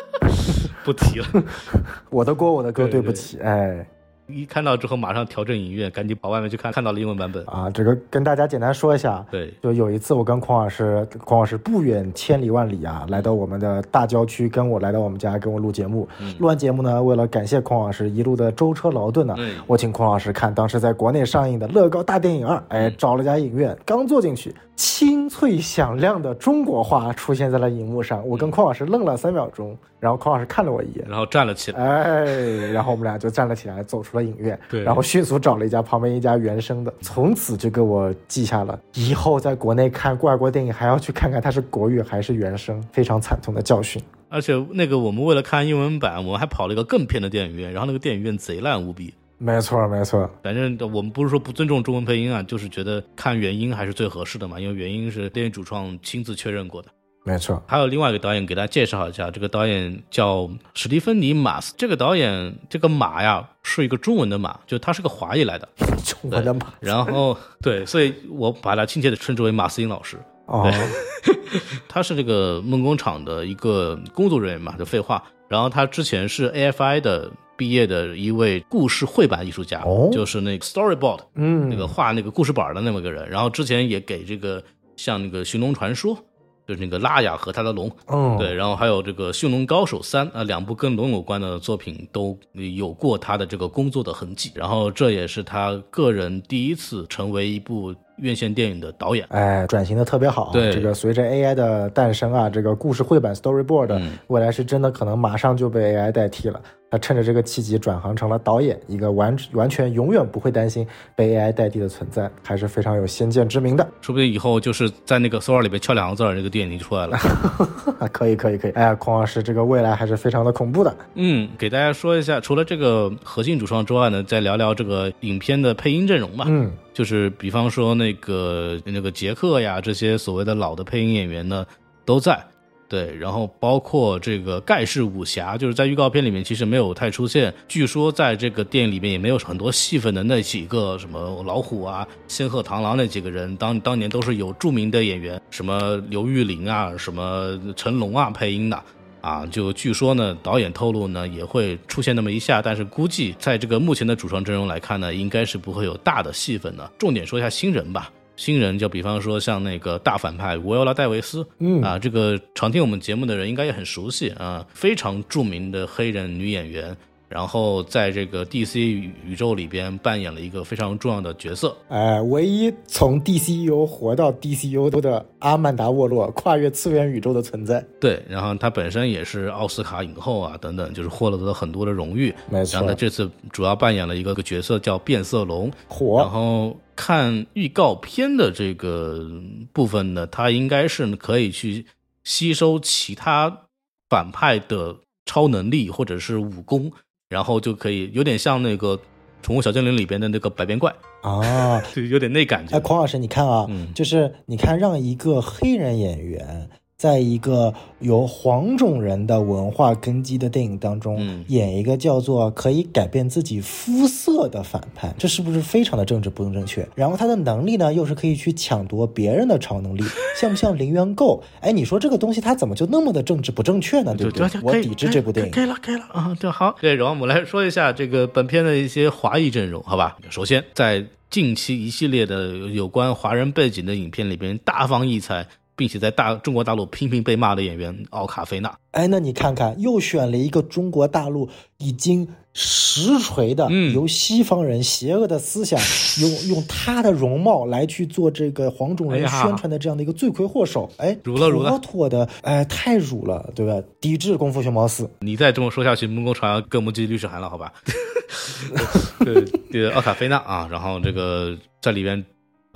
不提了。我的锅，我的锅，对对不起，哎。一看到之后马上调整影院，赶紧跑外面去看，看到了英文版本。啊，这个跟大家简单说一下，对，就有一次我跟孔老师，孔老师不远千里万里啊，来到我们的大郊区，跟我来到我们家跟我录节目。嗯录完节目呢，为了感谢孔老师一路的舟车劳顿呢，嗯我请孔老师看当时在国内上映的《乐高大电影二》，哎，找了家影院，刚坐进去清脆响亮的中国话出现在了荧幕上。我跟匡老师愣了三秒钟，然后匡老师看了我一眼，然后站了起来。哎，然后我们俩就站了起来，走出了影院。对然后迅速找了一家旁边一家原声的，从此就给我记下了以后在国内看外国电影还要去看看它是国语还是原声，非常惨痛的教训。而且那个我们为了看英文版，我们还跑了一个更偏的电影院，然后那个电影院贼烂无比。没错，没错，反正我们不是说不尊重中文配音啊，就是觉得看原音还是最合适的嘛，因为原音是电影主创亲自确认过的。没错。还有另外一个导演给大家介绍一下，这个导演叫史蒂芬妮·马斯。这个导演这个马呀是一个中文的马，就他是个华裔来的。中文的马然后对，所以我把他亲切的称之为马斯英老师。哦，他是这个梦工厂的一个工作人员嘛，就废话。然后他之前是 AFI 的毕业的一位故事绘版艺术家，哦就是那个 storyboard 嗯，那个画那个故事板的那么个人。然后之前也给这个像那个《寻龙传说》，就是那个拉雅和他的龙，嗯，对，然后还有这个《驯龙高手三》啊，两部跟龙有关的作品都有过他的这个工作的痕迹。然后这也是他个人第一次成为一部院线电影的导演。哎，转型的特别好。对这个随着 AI 的诞生啊，这个故事绘版 Storyboard、嗯未来是真的可能马上就被 AI 代替了。他趁着这个契机转行成了导演，一个完完全永远不会担心被 AI 代替的存在，还是非常有先见之明的。说不定以后就是在那个 Sora 里边敲两个字儿，这个电影就出来了。啊，可以可以可以。哎呀，孔老师，这个未来还是非常的恐怖的。嗯，给大家说一下，除了这个核心主创之外呢，再聊聊这个影片的配音阵容吧。嗯，就是比方说那个那个杰克呀，这些所谓的老的配音演员呢都在。对，然后包括这个盖世武侠，就是在预告片里面其实没有太出现。据说在这个电影里面也没有很多戏份的那几个什么老虎啊、仙鹤螳螂那几个人，当当年都是有著名的演员，什么刘玉玲啊、什么成龙啊配音的。啊，就据说呢，导演透露呢也会出现那么一下，但是估计在这个目前的主创阵容来看呢，应该是不会有大的戏份的。重点说一下新人吧，新人就比方说像那个大反派维欧拉戴维斯，嗯啊，这个常听我们节目的人应该也很熟悉啊，非常著名的黑人女演员。然后在这个 DC 宇宇宙里边扮演了一个非常重要的角色，哎，唯一从 DCU 活到 DCU 的阿曼达沃洛，跨越次元宇宙的存在。对，然后她本身也是奥斯卡影后啊，等等，就是获得了很多的荣誉。没错然后她这次主要扮演了一个个角色叫变色龙，火然，后看预告片的这个部分呢，它应该是可以去吸收其他反派的超能力或者是武功，然后就可以有点像那个《宠物小精灵》里边的那个百变怪，啊，就有点那感觉。哎，。孔老师，你看啊，嗯。就是你看，让一个黑人演员在一个由黄种人的文化根基的电影当中，嗯演一个叫做可以改变自己肤色的反派，这是不是非常的政治不正确？然后他的能力呢，又是可以去抢夺别人的超能力，像不像零元购？哎，你说这个东西它怎么就那么的政治不正确呢？对不对？我抵制这部电影。可以了，可以了啊，就好。对，然后我们来说一下这个本片的一些华裔阵容，好吧？首先，在近期一系列的有关华人背景的影片里边，大放异彩，并且在大中国大陆频频被骂的演员奥卡菲娜，哎，那你看看，又选了一个中国大陆已经实锤的，嗯由西方人邪恶的思想，用用他的容貌来去做这个黄种人宣传的这样的一个罪魁祸首。哎，辱了辱了妥妥的，哎，太辱了，对吧？抵制功夫熊猫四。你再这么说下去，木工厂要跟我们寄律师函了，好吧？对，这个奥卡菲娜啊，然后这个在里边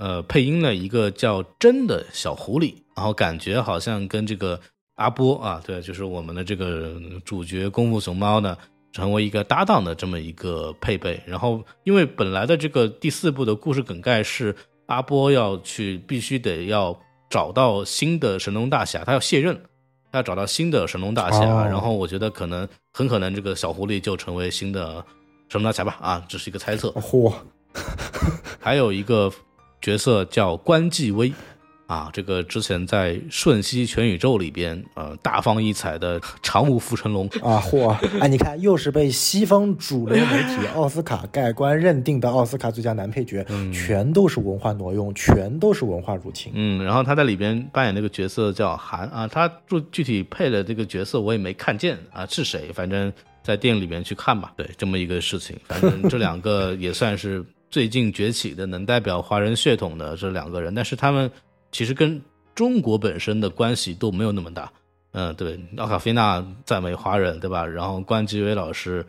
呃配音了一个叫真的小狐狸，然后感觉好像跟这个阿波啊，对，就是我们的这个主角功夫熊猫呢。成为一个搭档的这么一个配备，然后因为本来的这个第四部的故事梗概是阿波要去必须得要找到新的神龙大侠，他要卸任，他要找到新的神龙大侠，哦然后我觉得可能很可能这个小狐狸就成为新的神龙大侠吧，啊，这是一个猜测。嚯，还有一个角色叫关继威，啊，这个之前在《瞬息全宇宙》里边，呃，大放异彩的长舞浮成龙，啊嚯！哎，你看，又是被西方主流媒体奥斯卡盖棺认定的奥斯卡最佳男配角，全都是文化挪用，全都是文化入侵。嗯，然后他在里边扮演那个角色叫韩啊，他具具体配的这个角色我也没看见啊是谁，反正在电影里面去看吧。对，这么一个事情，反正这两个也算是最近崛起的能代表华人血统的这两个人，但是他们其实跟中国本身的关系都没有那么大。嗯，对，奥卡菲娜赞美华人，对吧？然后关继威老师，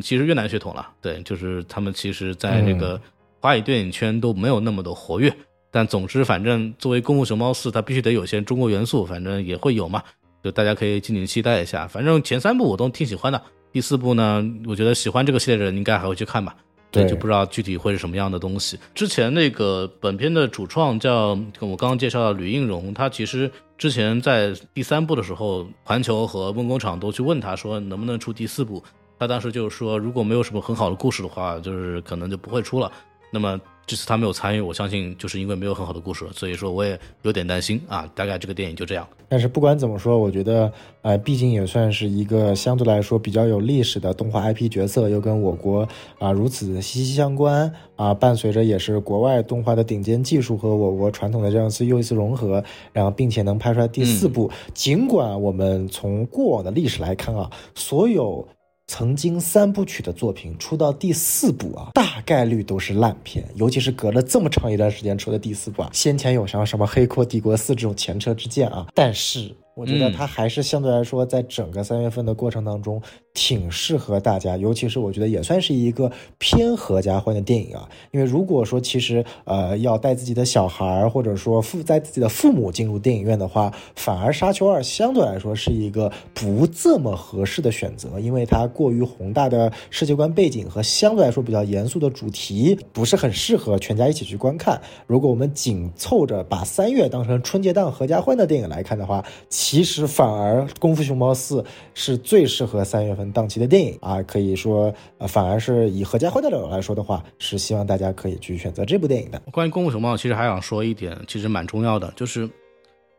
其实越南血统了，对，就是他们其实在这个华语电影圈都没有那么的活跃。但总之，反正作为《功夫熊猫四》，它必须得有些中国元素，反正也会有嘛。就大家可以敬请期待一下。反正前三部我都挺喜欢的，第四部呢，我觉得喜欢这个系列的人应该还会去看吧。对，就不知道具体会是什么样的东西。之前那个本片的主创叫我刚刚介绍的吕应荣，他其实之前在第三部的时候，环球和梦工厂都去问他说能不能出第四部，他当时就是说如果没有什么很好的故事的话，就是可能就不会出了。那么。这次他没有参与，我相信就是因为没有很好的故事，所以说我也有点担心啊。大概这个电影就这样。但是不管怎么说，我觉得，呃，毕竟也算是一个相对来说比较有历史的动画 IP 角色，又跟我国啊如此息息相关啊，伴随着也是国外动画的顶尖技术和我国传统的这样一次又一次融合，然后并且能拍出来第四部。尽管我们从过往的历史来看啊，所有。曾经三部曲的作品出到第四部啊，大概率都是烂片，尤其是隔了这么长一段时间出的第四部啊。先前有像什么《黑阔帝国四》这种前车之鉴啊，但是。我觉得它还是相对来说，在整个三月份的过程当中，挺适合大家，尤其是我觉得也算是一个偏合家欢的电影啊。因为如果说其实呃要带自己的小孩儿，或者说父带自己的父母进入电影院的话，反而《沙丘二》相对来说是一个不这么合适的选择，因为它过于宏大的世界观背景和相对来说比较严肃的主题，不是很适合全家一起去观看。如果我们紧凑着把三月当成春节档合家欢的电影来看的话，其实反而《功夫熊猫四》是最适合三月份档期的电影啊，可以说，呃，反而是以合家欢的角度来说的话，是希望大家可以去选择这部电影的。关于《功夫熊猫》，其实还想说一点，其实蛮重要的，就是，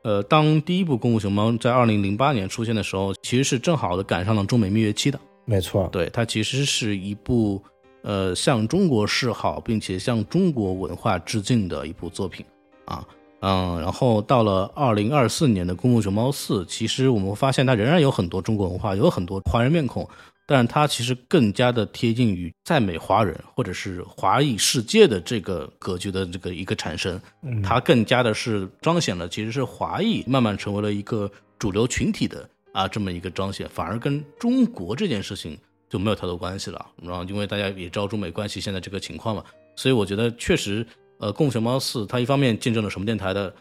呃，当第一部《功夫熊猫》在二零零八年出现的时候，其实是正好的赶上了中美蜜月期的。没错，对，它其实是一部，呃，向中国示好，并且向中国文化致敬的一部作品啊。嗯，然后到了二零二四年的《功夫熊猫四》，其实我们发现它仍然有很多中国文化，有很多华人面孔，但是它其实更加的贴近于在美华人或者是华裔世界的这个格局的这个一个产生。它更加的是彰显了其实是华裔慢慢成为了一个主流群体的啊这么一个彰显，反而跟中国这件事情就没有太多关系了。然后因为大家也知道中美关系现在这个情况嘛，所以我觉得确实。呃，《共熊猫四》它一方面见证了什么电台的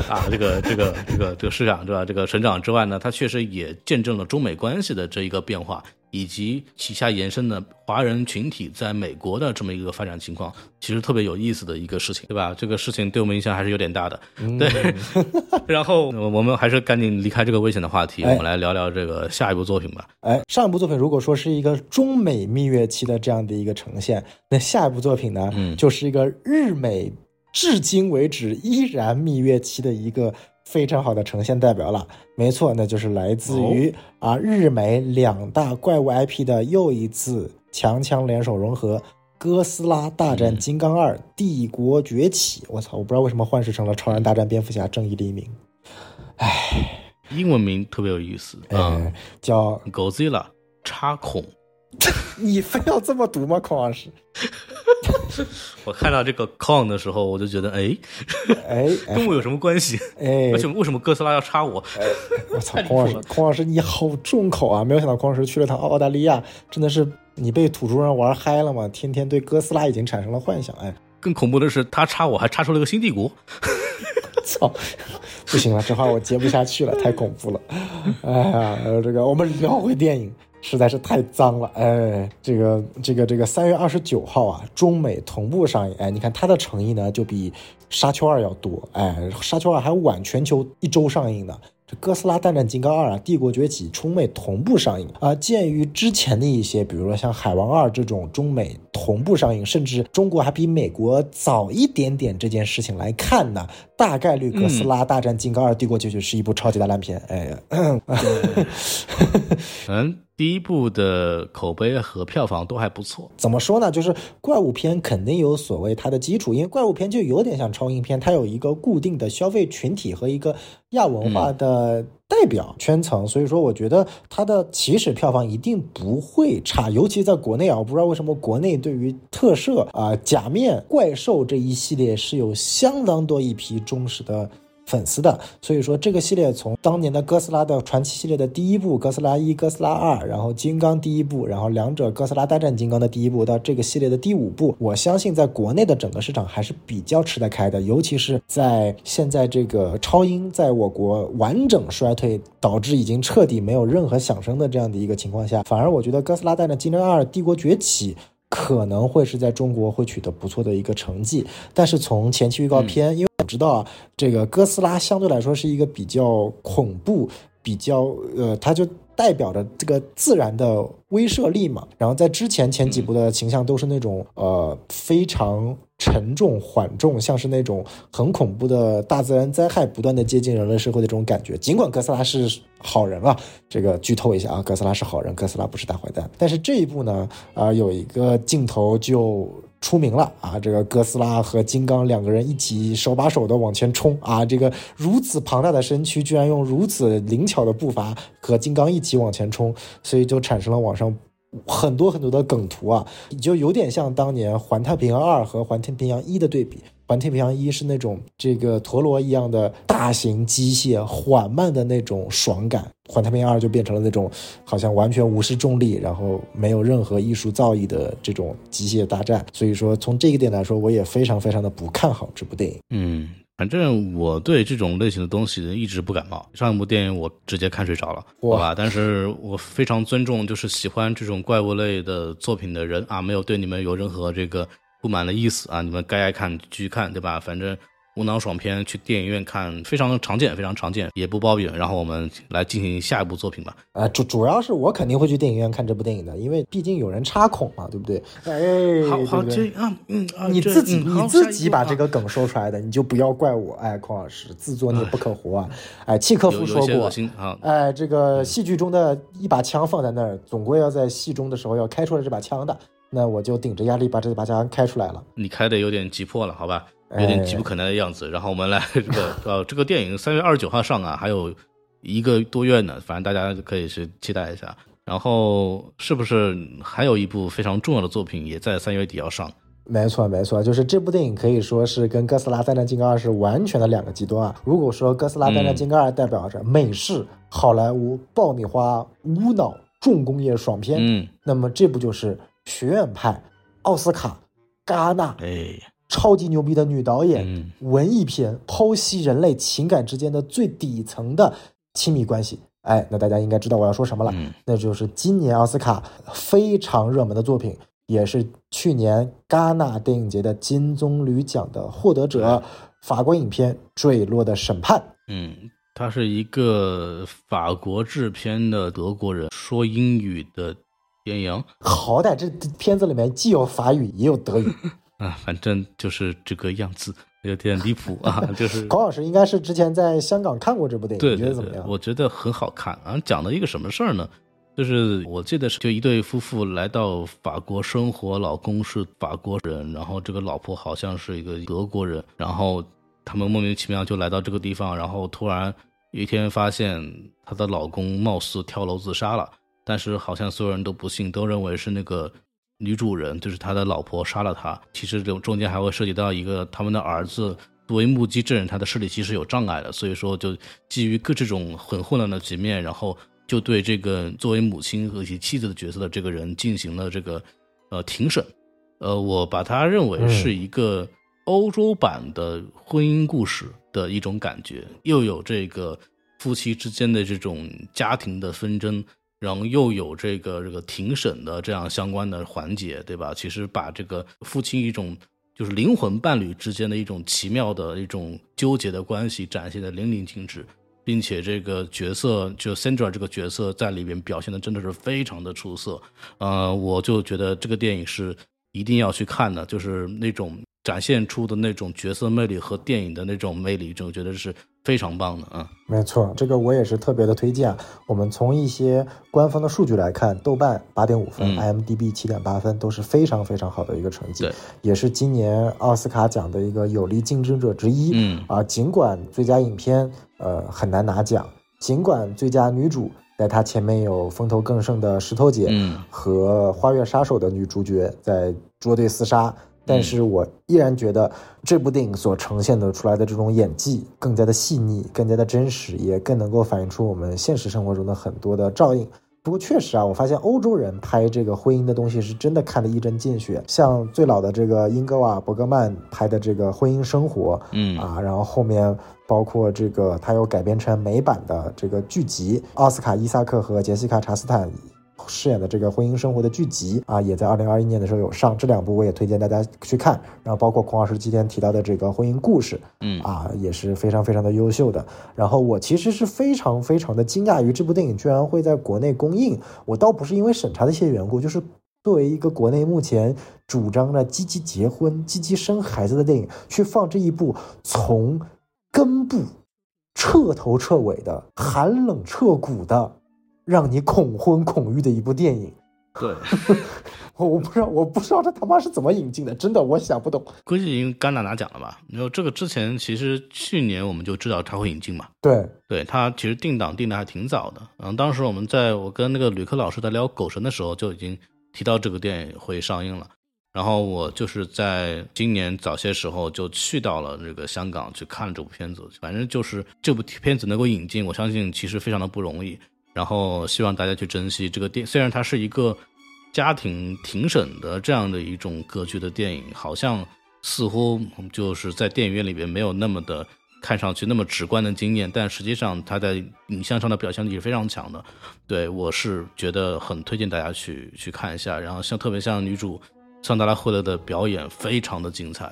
啊这个这个这个这个市长对吧？这个省长之外呢，他确实也见证了中美关系的这一个变化，以及旗下延伸的华人群体在美国的这么一个发展情况，其实特别有意思的一个事情，对吧？这个事情对我们影响还是有点大的。对，然后我们还是赶紧离开这个危险的话题，我们来聊聊这个下一部作品吧。哎，上一部作品如果说是一个中美蜜月期的这样的一个呈现，那下一部作品呢，嗯，就是一个日美。至今为止依然蜜月期的一个非常好的呈现代表了，没错，那就是来自于啊日美两大怪物 IP 的又一次强强联手融合，《哥斯拉大战金刚二：帝国崛起》。我操，我不知道为什么幻视成了《超人大战蝙蝠侠：正义黎明》。唉，英文名特别有意思，嗯，叫 Godzilla 插孔。你非要这么读吗，孔老师？我看到这个 “con” 的时候，我就觉得，哎，哎，跟我有什么关系？哎，为什么为什么哥斯拉要插我？我操，孔老师，孔老师你好重口啊！没有想到孔老师去了趟澳大利亚，真的是你被土著人玩嗨了吗？天天对哥斯拉已经产生了幻想。哎，更恐怖的是，他插我还插出了个新帝国。操，不行了，这话我接不下去了，太恐怖了。哎呀，这个我们聊回电影。实在是太脏了，哎，这个这个这个三月二十九号啊，中美同步上映，哎，你看它的诚意呢，就比沙丘二要多，哎，沙丘二还晚全球一周上映呢。这《哥斯拉大战金刚二》啊，《帝国崛起》中美同步上映啊。鉴于之前的一些，比如说像《海王二》这种中美同步上映，甚至中国还比美国早一点点这件事情来看呢，大概率《哥斯拉大战金刚二：帝国崛起》是一部超级大烂片。哎，嗯，第一部的口碑和票房都还不错。怎么说呢？就是怪物片肯定有所谓它的基础，因为怪物片就有点像超英片，它有一个固定的消费群体和一个亚文化的代表圈层，所以说我觉得它的起始票房一定不会差。尤其在国内啊，我不知道为什么国内对于特摄啊、假面怪兽这一系列是有相当多一批忠实的。粉丝的，所以说这个系列从当年的哥斯拉的传奇系列的第一部哥斯拉一、哥斯拉二，然后金刚第一部，然后两者哥斯拉大战金刚的第一部到这个系列的第五部，我相信在国内的整个市场还是比较吃得开的，尤其是在现在这个超英在我国完整衰退，导致已经彻底没有任何响声的这样的一个情况下，反而我觉得哥斯拉大战金刚二、帝国崛起。可能会是在中国会取得不错的一个成绩，但是从前期预告片，因为我知道啊，这个哥斯拉相对来说是一个比较恐怖、比较呃，它就。代表着这个自然的威慑力嘛，然后在之前前几部的形象都是那种呃非常沉重缓重，像是那种很恐怖的大自然灾害不断的接近人类社会的这种感觉。尽管哥斯拉是好人啊，这个剧透一下啊，哥斯拉是好人，哥斯拉不是大坏蛋。但是这一部呢，啊有一个镜头就。出名了啊！这个哥斯拉和金刚两个人一起手把手的往前冲啊！这个如此庞大的身躯，居然用如此灵巧的步伐和金刚一起往前冲，所以就产生了网上很多很多的梗图啊！就有点像当年《环太平洋二》和《环太平洋一》的对比。环太平洋一是那种这个陀螺一样的大型机械，缓慢的那种爽感；环太平洋二就变成了那种好像完全无视重力，然后没有任何艺术造诣的这种机械大战。所以说，从这个点来说，我也非常非常的不看好这部电影。嗯，反正我对这种类型的东西一直不感冒。上一部电影我直接看睡着了，好吧？但是我非常尊重，就是喜欢这种怪物类的作品的人啊，没有对你们有任何这个。不满的意思啊！你们该爱看继续看，对吧？反正无脑爽片去电影院看非常常见，非常常见，也不褒贬。然后我们来进行下一部作品吧。啊，主主要是我肯定会去电影院看这部电影的，因为毕竟有人插孔嘛，对不对？哎，好好这啊，嗯，你自己你自己把这个梗说出来的，你就不要怪我。哎，孔老师自作孽不可活啊！哎，契诃夫说过，哎，这个戏剧中的一把枪放在那儿，总归要在戏中的时候要开出来这把枪的。那我就顶着压力把这把枪开出来了。你开的有点急迫了，好吧，有点急不可耐的样子。然后我们来这个呃，这个电影三月二十九号上啊，还有一个多月呢，反正大家可以去期待一下。然后是不是还有一部非常重要的作品也在三月底要上？没错，没错，就是这部电影可以说是跟《哥斯拉大战金刚二》是完全的两个极端啊。如果说《哥斯拉大战金刚二》代表着美式好莱坞爆米花无脑重工业爽片，嗯，那么这部就是。学院派，奥斯卡，戛纳，哎，超级牛逼的女导演，文艺片，剖析人类情感之间的最底层的亲密关系。哎，那大家应该知道我要说什么了，那就是今年奥斯卡非常热门的作品，也是去年戛纳电影节的金棕榈奖的获得者，法国影片《坠落的审判》。嗯，他是一个法国制片的德国人，说英语的。电影好歹这片子里面既有法语也有德语啊，反正就是这个样子，有点离谱啊。就是 高老师应该是之前在香港看过这部电影，对觉得怎么样？我觉得很好看啊。讲了一个什么事儿呢？就是我记得是就一对夫妇来到法国生活，老公是法国人，然后这个老婆好像是一个德国人，然后他们莫名其妙就来到这个地方，然后突然有一天发现她的老公貌似跳楼自杀了。但是好像所有人都不信，都认为是那个女主人，就是他的老婆杀了他。其实这中间还会涉及到一个他们的儿子作为目击证人，他的视力其实有障碍的，所以说就基于各这种很混乱的局面，然后就对这个作为母亲和其妻子的角色的这个人进行了这个呃庭审。呃，我把它认为是一个欧洲版的婚姻故事的一种感觉，又有这个夫妻之间的这种家庭的纷争。然后又有这个这个庭审的这样相关的环节，对吧？其实把这个夫妻一种就是灵魂伴侣之间的一种奇妙的一种纠结的关系展现的淋漓尽致，并且这个角色就 Sandra 这个角色在里边表现的真的是非常的出色。呃，我就觉得这个电影是一定要去看的，就是那种展现出的那种角色魅力和电影的那种魅力，就觉得是非常棒的啊。没错，这个我也是特别的推荐。我们从一些官方的数据来看，豆瓣八点五分，IMDB 七点八分，都是非常非常好的一个成绩，也是今年奥斯卡奖的一个有力竞争者之一。嗯啊，尽管最佳影片呃很难拿奖，尽管最佳女主在她前面有风头更盛的石头姐和花月杀手的女主角在捉对厮杀。但是我依然觉得这部电影所呈现的出来的这种演技更加的细腻，更加的真实，也更能够反映出我们现实生活中的很多的照应。不过确实啊，我发现欧洲人拍这个婚姻的东西是真的看得一针见血。像最老的这个英格瓦·伯格曼拍的这个婚姻生活，嗯啊，然后后面包括这个他又改编成美版的这个剧集，奥斯卡·伊萨克和杰西卡·查斯坦。饰演的这个婚姻生活的剧集啊，也在二零二一年的时候有上，这两部我也推荐大家去看。然后包括孔老师今天提到的这个婚姻故事，嗯啊，也是非常非常的优秀的。然后我其实是非常非常的惊讶于这部电影居然会在国内公映。我倒不是因为审查的一些缘故，就是作为一个国内目前主张着积极结婚、积极生孩子的电影，去放这一部从根部彻头彻尾的寒冷彻骨的。让你恐婚恐育的一部电影，对，我 我不知道，我不知道这他妈是怎么引进的，真的我想不懂。估计已经戛纳拿奖了吧？没有这个之前其实去年我们就知道他会引进嘛。对，对他其实定档定的还挺早的。嗯，当时我们在我跟那个吕克老师在聊《狗神》的时候就已经提到这个电影会上映了。然后我就是在今年早些时候就去到了这个香港去看这部片子。反正就是这部片子能够引进，我相信其实非常的不容易。然后希望大家去珍惜这个电，虽然它是一个家庭庭审的这样的一种格局的电影，好像似乎就是在电影院里边没有那么的看上去那么直观的经验，但实际上它在影像上的表现力是非常强的。对我是觉得很推荐大家去去看一下。然后像特别像女主桑德拉惠勒的表演非常的精彩，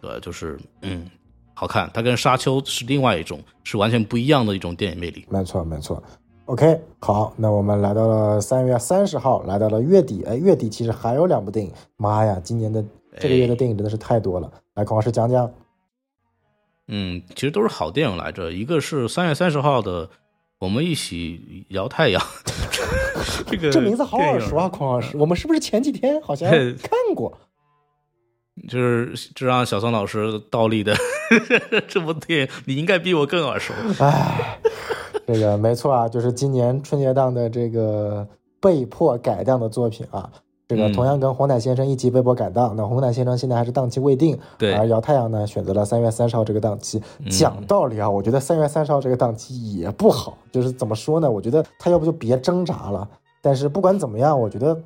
对，就是嗯好看。它跟沙丘是另外一种，是完全不一样的一种电影魅力。没错，没错。OK，好，那我们来到了三月三十号，来到了月底。哎，月底其实还有两部电影。妈呀，今年的这个月的电影真的是太多了。来，孔老师讲讲。嗯，其实都是好电影来着。一个是三月三十号的《我们一起摇太阳》，这个这名字好耳熟啊，孔老师。我们是不是前几天好像 看过？就是这让小宋老师倒立的这部电影，你应该比我更耳熟。哎。这个没错啊，就是今年春节档的这个被迫改档的作品啊。这个同样跟红毯先生一起被迫改档，那红毯先生现在还是档期未定，对。而姚太阳呢，选择了三月三十号这个档期。讲道理啊，我觉得三月三十号这个档期也不好，就是怎么说呢？我觉得他要不就别挣扎了。但是不管怎么样，我觉得。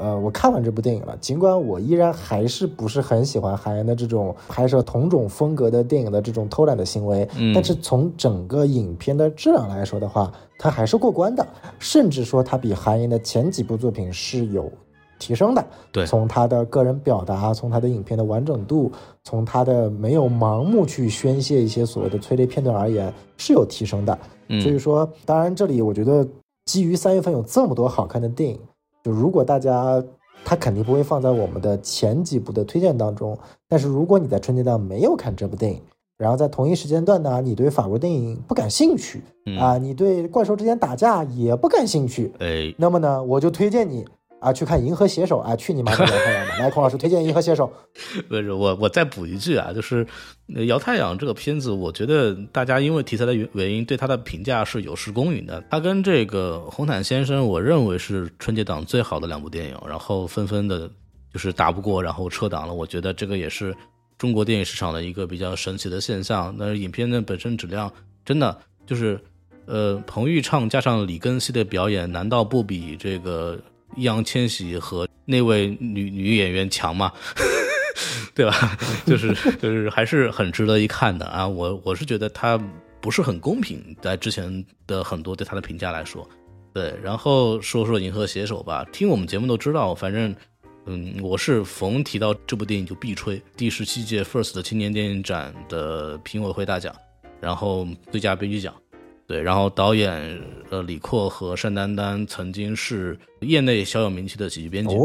呃，我看完这部电影了，尽管我依然还是不是很喜欢韩延的这种拍摄同种风格的电影的这种偷懒的行为，但是从整个影片的质量来说的话，它还是过关的，甚至说它比韩延的前几部作品是有提升的。对，从他的个人表达，从他的影片的完整度，从他的没有盲目去宣泄一些所谓的催泪片段而言，是有提升的。所以说，当然这里我觉得基于三月份有这么多好看的电影。就如果大家，他肯定不会放在我们的前几部的推荐当中。但是如果你在春节档没有看这部电影，然后在同一时间段呢，你对法国电影不感兴趣啊，你对怪兽之间打架也不感兴趣，哎，那么呢，我就推荐你。啊，去看《银河携手》啊，去你妈的摇太阳吧！来，孔老师推荐《银河携手》。不是我，我再补一句啊，就是《姚太阳》这个片子，我觉得大家因为题材的原原因，对它的评价是有失公允的。它跟这个《红毯先生》，我认为是春节档最好的两部电影，然后纷纷的，就是打不过，然后撤档了。我觉得这个也是中国电影市场的一个比较神奇的现象。但是影片的本身质量，真的就是，呃，彭昱畅加上李根熙的表演，难道不比这个？易烊千玺和那位女女演员强吗？对吧？就是就是还是很值得一看的啊！我我是觉得他不是很公平，在之前的很多对他的评价来说，对。然后说说《银河携手》吧，听我们节目都知道，反正嗯，我是逢提到这部电影就必吹。第十七届 FIRST 青年电影展的评委会大奖，然后最佳编剧奖。对，然后导演呃李阔和单丹丹曾经是业内小有名气的喜剧编剧，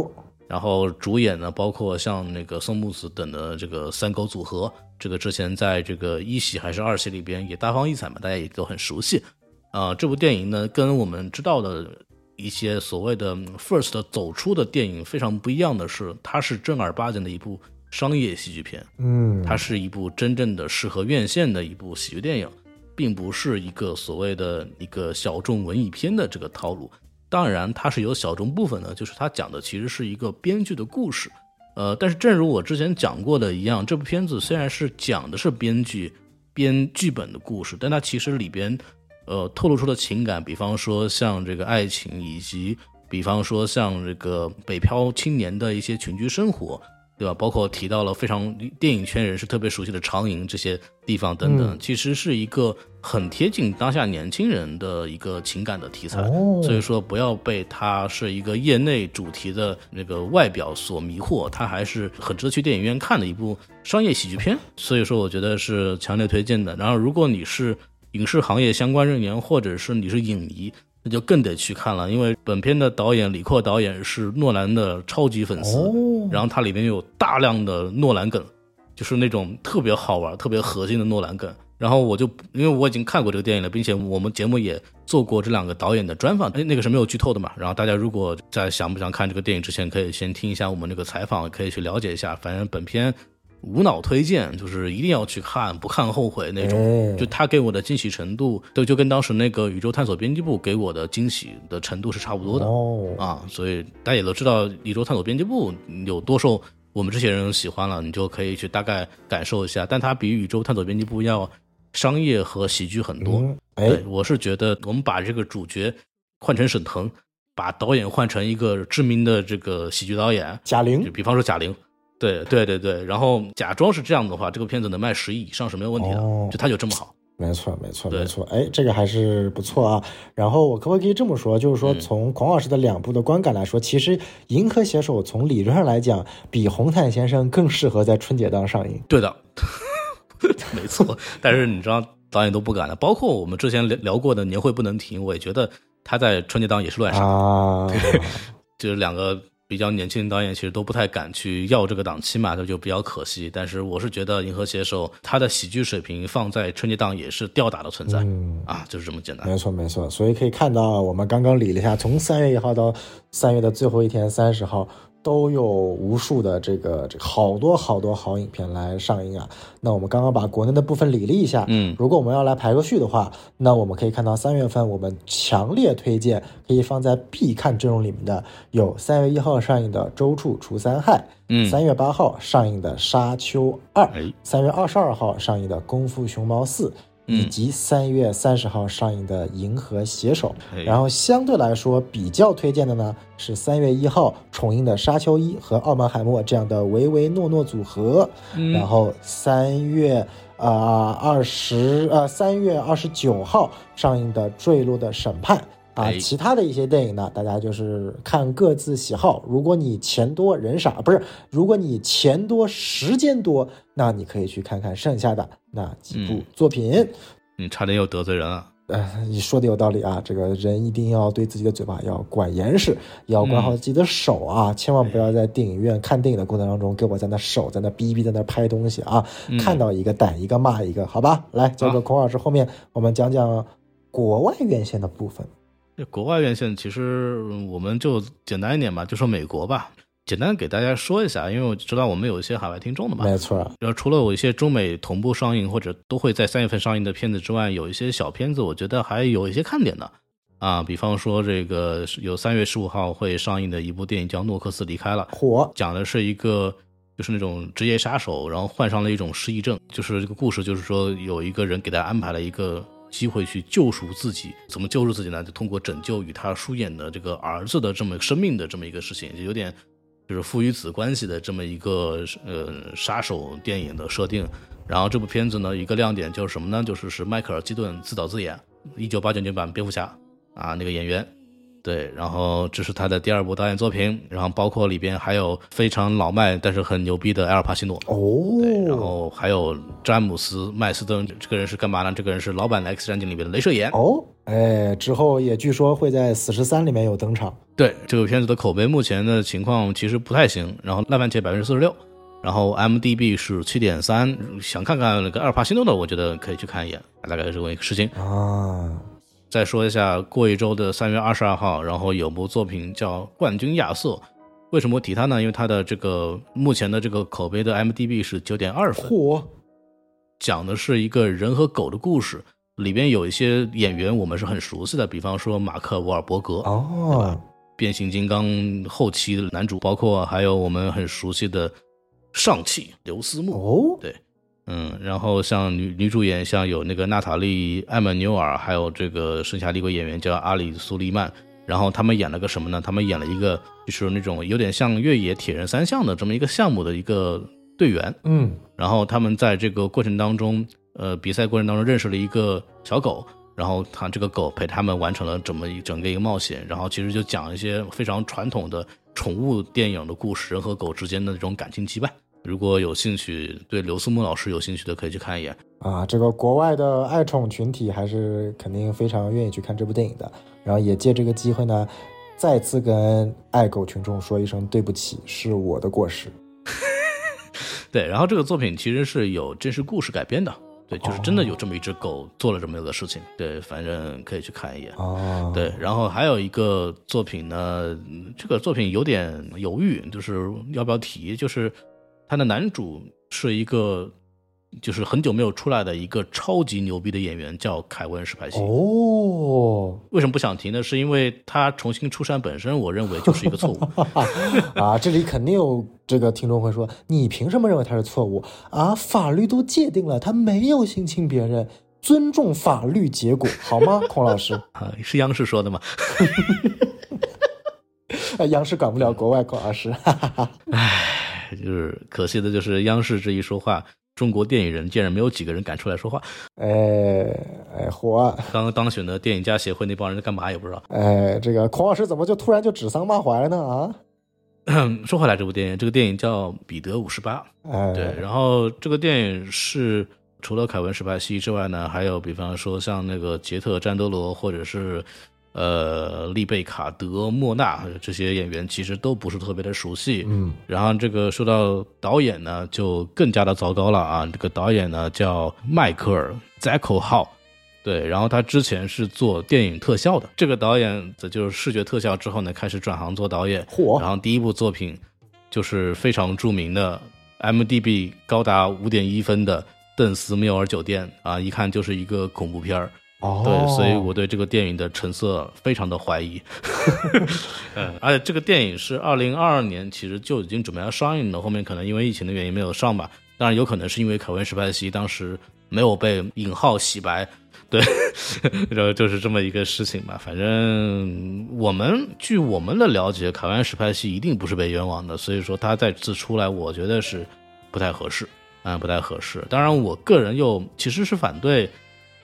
然后主演呢，包括像那个宋木子等的这个三狗组合，这个之前在这个一喜还是二喜里边也大放异彩嘛，大家也都很熟悉。啊，这部电影呢，跟我们知道的一些所谓的 first 走出的电影非常不一样的是，它是正儿八经的一部商业喜剧片。嗯，它是一部真正的适合院线的一部喜剧电影，并不是一个所谓的一个小众文艺片的这个套路。当然，它是有小众部分的，就是它讲的其实是一个编剧的故事。呃，但是正如我之前讲过的一样，这部片子虽然是讲的是编剧编剧本的故事，但它其实里边呃透露出的情感，比方说像这个爱情，以及比方说像这个北漂青年的一些群居生活。对吧？包括提到了非常电影圈人士特别熟悉的长营这些地方等等，其实是一个很贴近当下年轻人的一个情感的题材。所以说，不要被它是一个业内主题的那个外表所迷惑，它还是很值得去电影院看的一部商业喜剧片。所以说，我觉得是强烈推荐的。然后，如果你是影视行业相关人员，或者是你是影迷。那就更得去看了，因为本片的导演李阔导演是诺兰的超级粉丝，然后它里面有大量的诺兰梗，就是那种特别好玩、特别核心的诺兰梗。然后我就因为我已经看过这个电影了，并且我们节目也做过这两个导演的专访，哎，那个是没有剧透的嘛。然后大家如果在想不想看这个电影之前，可以先听一下我们那个采访，可以去了解一下。反正本片。无脑推荐，就是一定要去看，不看后悔那种。就他给我的惊喜程度，对就跟当时那个宇宙探索编辑部给我的惊喜的程度是差不多的。哦啊，所以大家也都知道宇宙探索编辑部有多受我们这些人喜欢了，你就可以去大概感受一下。但它比宇宙探索编辑部要商业和喜剧很多。哎，我是觉得我们把这个主角换成沈腾，把导演换成一个知名的这个喜剧导演贾玲，就比方说贾玲。对对对对，然后假装是这样的话，这个片子能卖十亿以上是没有问题的，就它就这么好。没错没错没错，哎，这个还是不错啊。然后我可不可以这么说，就是说从孔老师的两部的观感来说，其实《银河携手》从理论上来讲，比《红毯先生》更适合在春节档上映。对的，没错。但是你知道导演都不敢了，包括我们之前聊聊过的《年会不能停》，我也觉得他在春节档也是乱上，对，就是两个。比较年轻的导演其实都不太敢去要这个档期嘛，这就比较可惜。但是我是觉得《银河携手》它的喜剧水平放在春节档也是吊打的存在，啊，就是这么简单。没错没错，所以可以看到我们刚刚理了一下，从三月一号到三月的最后一天三十号。都有无数的这个这好多好多好影片来上映啊！那我们刚刚把国内的部分理了一下，嗯，如果我们要来排个序的话，那我们可以看到三月份我们强烈推荐可以放在必看阵容里面的有三月一号上映的《周处除三害》，嗯，三月八号上映的《沙丘二》，三月二十二号上映的《功夫熊猫四》。以及三月三十号上映的《银河携手》，然后相对来说比较推荐的呢是三月一号重映的《沙丘一》和《奥本海默》这样的唯唯诺诺组合，然后三月啊二十呃三月二十九号上映的《坠落的审判》。啊，其他的一些电影呢，大家就是看各自喜好。如果你钱多人傻，不是，如果你钱多时间多，那你可以去看看剩下的那几部作品。你差点又得罪人了。呃，你说的有道理啊，这个人一定要对自己的嘴巴要管严实，要管好自己的手啊，千万不要在电影院看电影的过程当中给我在那手在那逼逼在那拍东西啊，看到一个逮一个骂一个，好吧？来，交给孔老师，后面我们讲讲国外院线的部分。国外院线其实我们就简单一点吧，就说美国吧，简单给大家说一下，因为我知道我们有一些海外听众的嘛。没错。然后除了有一些中美同步上映或者都会在三月份上映的片子之外，有一些小片子，我觉得还有一些看点的啊。比方说这个有三月十五号会上映的一部电影叫《诺克斯离开了》，火讲的是一个就是那种职业杀手，然后患上了一种失忆症，就是这个故事就是说有一个人给他安排了一个。机会去救赎自己，怎么救赎自己呢？就通过拯救与他疏远的这个儿子的这么生命的这么一个事情，就有点就是父与子关系的这么一个呃杀手电影的设定。然后这部片子呢，一个亮点就是什么呢？就是是迈克尔基顿自导自演，一九八九年版蝙蝠侠啊那个演员。对，然后这是他的第二部导演作品，然后包括里边还有非常老迈但是很牛逼的埃尔帕西诺哦，对，然后还有詹姆斯麦斯登这个人是干嘛呢？这个人是老版的 X 战警里面的镭射眼哦，哎，之后也据说会在《死侍三》里面有登场。对这个片子的口碑，目前的情况其实不太行。然后烂番茄百分之四十六，然后 M D B 是七点三。想看看那个阿尔帕西诺的，我觉得可以去看一眼，大概是这么一个事情啊。再说一下，过一周的三月二十二号，然后有部作品叫《冠军亚瑟》。为什么提它呢？因为它的这个目前的这个口碑的 M D B 是九点二分。嚯！讲的是一个人和狗的故事，里边有一些演员我们是很熟悉的，比方说马克·沃尔伯格，哦，变形金刚后期的男主，包括还有我们很熟悉的上汽刘思慕，哦，对，嗯，然后像女女主演，像有那个娜塔莉·艾曼纽尔，还有这个剩下的一个演员叫阿里·苏利曼，然后他们演了个什么呢？他们演了一个就是那种有点像越野铁人三项的这么一个项目的一个。队员，嗯，然后他们在这个过程当中，呃，比赛过程当中认识了一个小狗，然后他这个狗陪他们完成了这么一整个一个冒险，然后其实就讲一些非常传统的宠物电影的故事，人和狗之间的那种感情羁绊。如果有兴趣，对刘思慕老师有兴趣的，可以去看一眼啊。这个国外的爱宠群体还是肯定非常愿意去看这部电影的。然后也借这个机会呢，再次跟爱狗群众说一声对不起，是我的过失。对，然后这个作品其实是有真实故事改编的，对，就是真的有这么一只狗做了这么一个事情，对，反正可以去看一眼。哦，对，然后还有一个作品呢，这个作品有点犹豫，就是要不要提，就是它的男主是一个。就是很久没有出来的一个超级牛逼的演员，叫凯文·史派西。哦，为什么不想提呢？是因为他重新出山本身，我认为就是一个错误。啊，这里肯定有这个听众会说：“你凭什么认为他是错误？”啊，法律都界定了，他没有性侵别人，尊重法律结果，好吗？孔老师啊，是央视说的吗？央视管不了国外，孔老师。唉，就是可惜的，就是央视这一说话。中国电影人竟然没有几个人敢出来说话，哎哎火！刚刚当选的电影家协会那帮人在干嘛也不知道。哎，这个孔老师怎么就突然就指桑骂槐了呢？啊，说回来，这部电影，这个电影叫《彼得五十八》。哎，对，然后这个电影是除了凯文·史派西之外呢，还有比方说像那个杰特·詹德罗或者是。呃，丽贝卡德莫纳这些演员其实都不是特别的熟悉，嗯，然后这个说到导演呢，就更加的糟糕了啊！这个导演呢叫迈克尔·扎克号，对，然后他之前是做电影特效的，这个导演则就是视觉特效之后呢，开始转行做导演，嚯！然后第一部作品就是非常著名的 M D B 高达五点一分的《邓斯缪尔酒店》啊，一看就是一个恐怖片儿。对，所以我对这个电影的成色非常的怀疑。嗯，而且这个电影是二零二二年其实就已经准备要上映了，后面可能因为疫情的原因没有上吧。当然，有可能是因为凯文·史派西当时没有被引号洗白。对，然后就是这么一个事情吧。反正我们据我们的了解，凯文·史派西一定不是被冤枉的，所以说他再次出来，我觉得是不太合适嗯，不太合适。当然，我个人又其实是反对。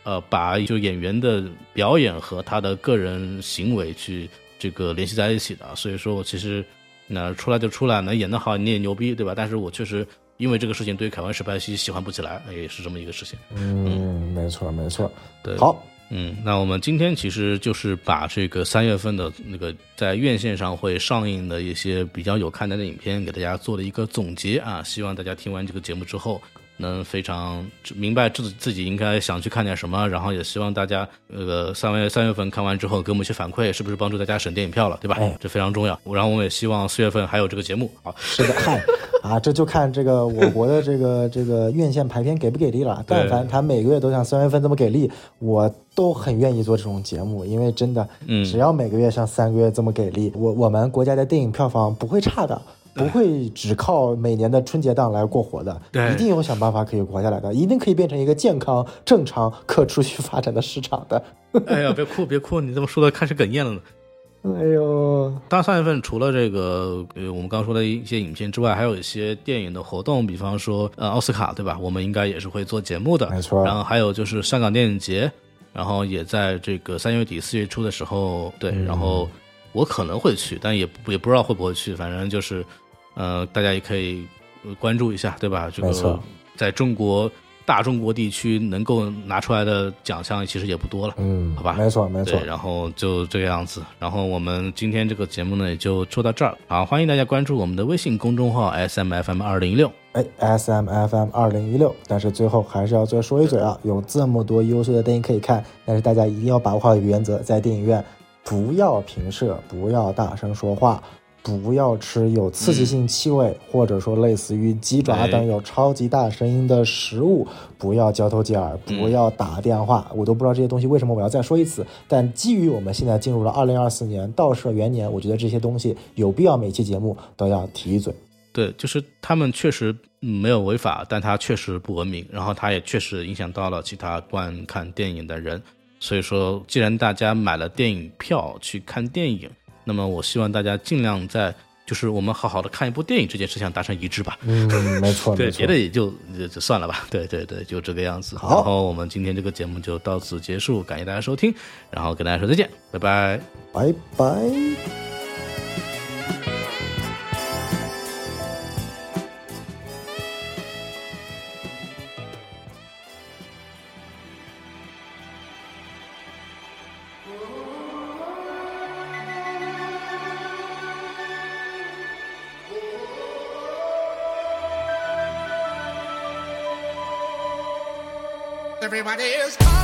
呃，把就演员的表演和他的个人行为去这个联系在一起的，所以说我其实那出来就出来，能演得好你也牛逼，对吧？但是我确实因为这个事情对凯文·史派西喜欢不起来，也是这么一个事情。嗯，没错，没错。对，好，嗯，那我们今天其实就是把这个三月份的那个在院线上会上映的一些比较有看点的影片，给大家做了一个总结啊，希望大家听完这个节目之后。能非常明白自自己应该想去看点什么，然后也希望大家那个三月三月份看完之后给我们一些反馈，是不是帮助大家省电影票了，对吧？哎这非常重要。然后我们也希望四月份还有这个节目。好，是的，嗨，啊，这就看这个我国的这个这个院线排片给不给力了。但凡他每个月都像三月份这么给力，我都很愿意做这种节目，因为真的，嗯，只要每个月像三个月这么给力，我我们国家的电影票房不会差的。不会只靠每年的春节档来过活的，对，一定有想办法可以活下来的，一定可以变成一个健康、正常、可持续发展的市场的。哎呀，别哭别哭，你这么说的开始哽咽了呢。哎呦，当然三月份除了这个呃我们刚说的一些影片之外，还有一些电影的活动，比方说呃奥斯卡对吧？我们应该也是会做节目的，没错。然后还有就是香港电影节，然后也在这个三月底四月初的时候，对，然后我可能会去，但也也不知道会不会去，反正就是。呃，大家也可以关注一下，对吧？这个在中国大中国地区能够拿出来的奖项其实也不多了。嗯，好吧没错没错，。然后就这个样子。然后我们今天这个节目呢，也就做到这儿。好，欢迎大家关注我们的微信公众号 S M F M 二零一六。哎，S M F M 二零一六，但是最后还是要再说一嘴啊，有这么多优秀的电影可以看，但是大家一定要把握好原则，在电影院不要平射，不要大声说话。不要吃有刺激性气味，或者说类似于鸡爪等有超级大声音的食物。不要交头接耳，不要打电话。我都不知道这些东西为什么我要再说一次。但基于我们现在进入了二零二四年倒射元年，我觉得这些东西有必要每期节目都要提一嘴。对，就是他们确实嗯没有违法，但他确实不文明，然后他也确实影响到了其他观看电影的人。所以说，既然大家买了电影票去看电影，那么我希望大家尽量在就是我们好好的看一部电影这件事情达成一致吧。嗯，没错，对，别的也就就就算了吧。对对对，就这个样子。好然后我们今天这个节目就到此结束，感谢大家收听，然后跟大家说再见，拜拜。拜拜。Everybody Everybody's.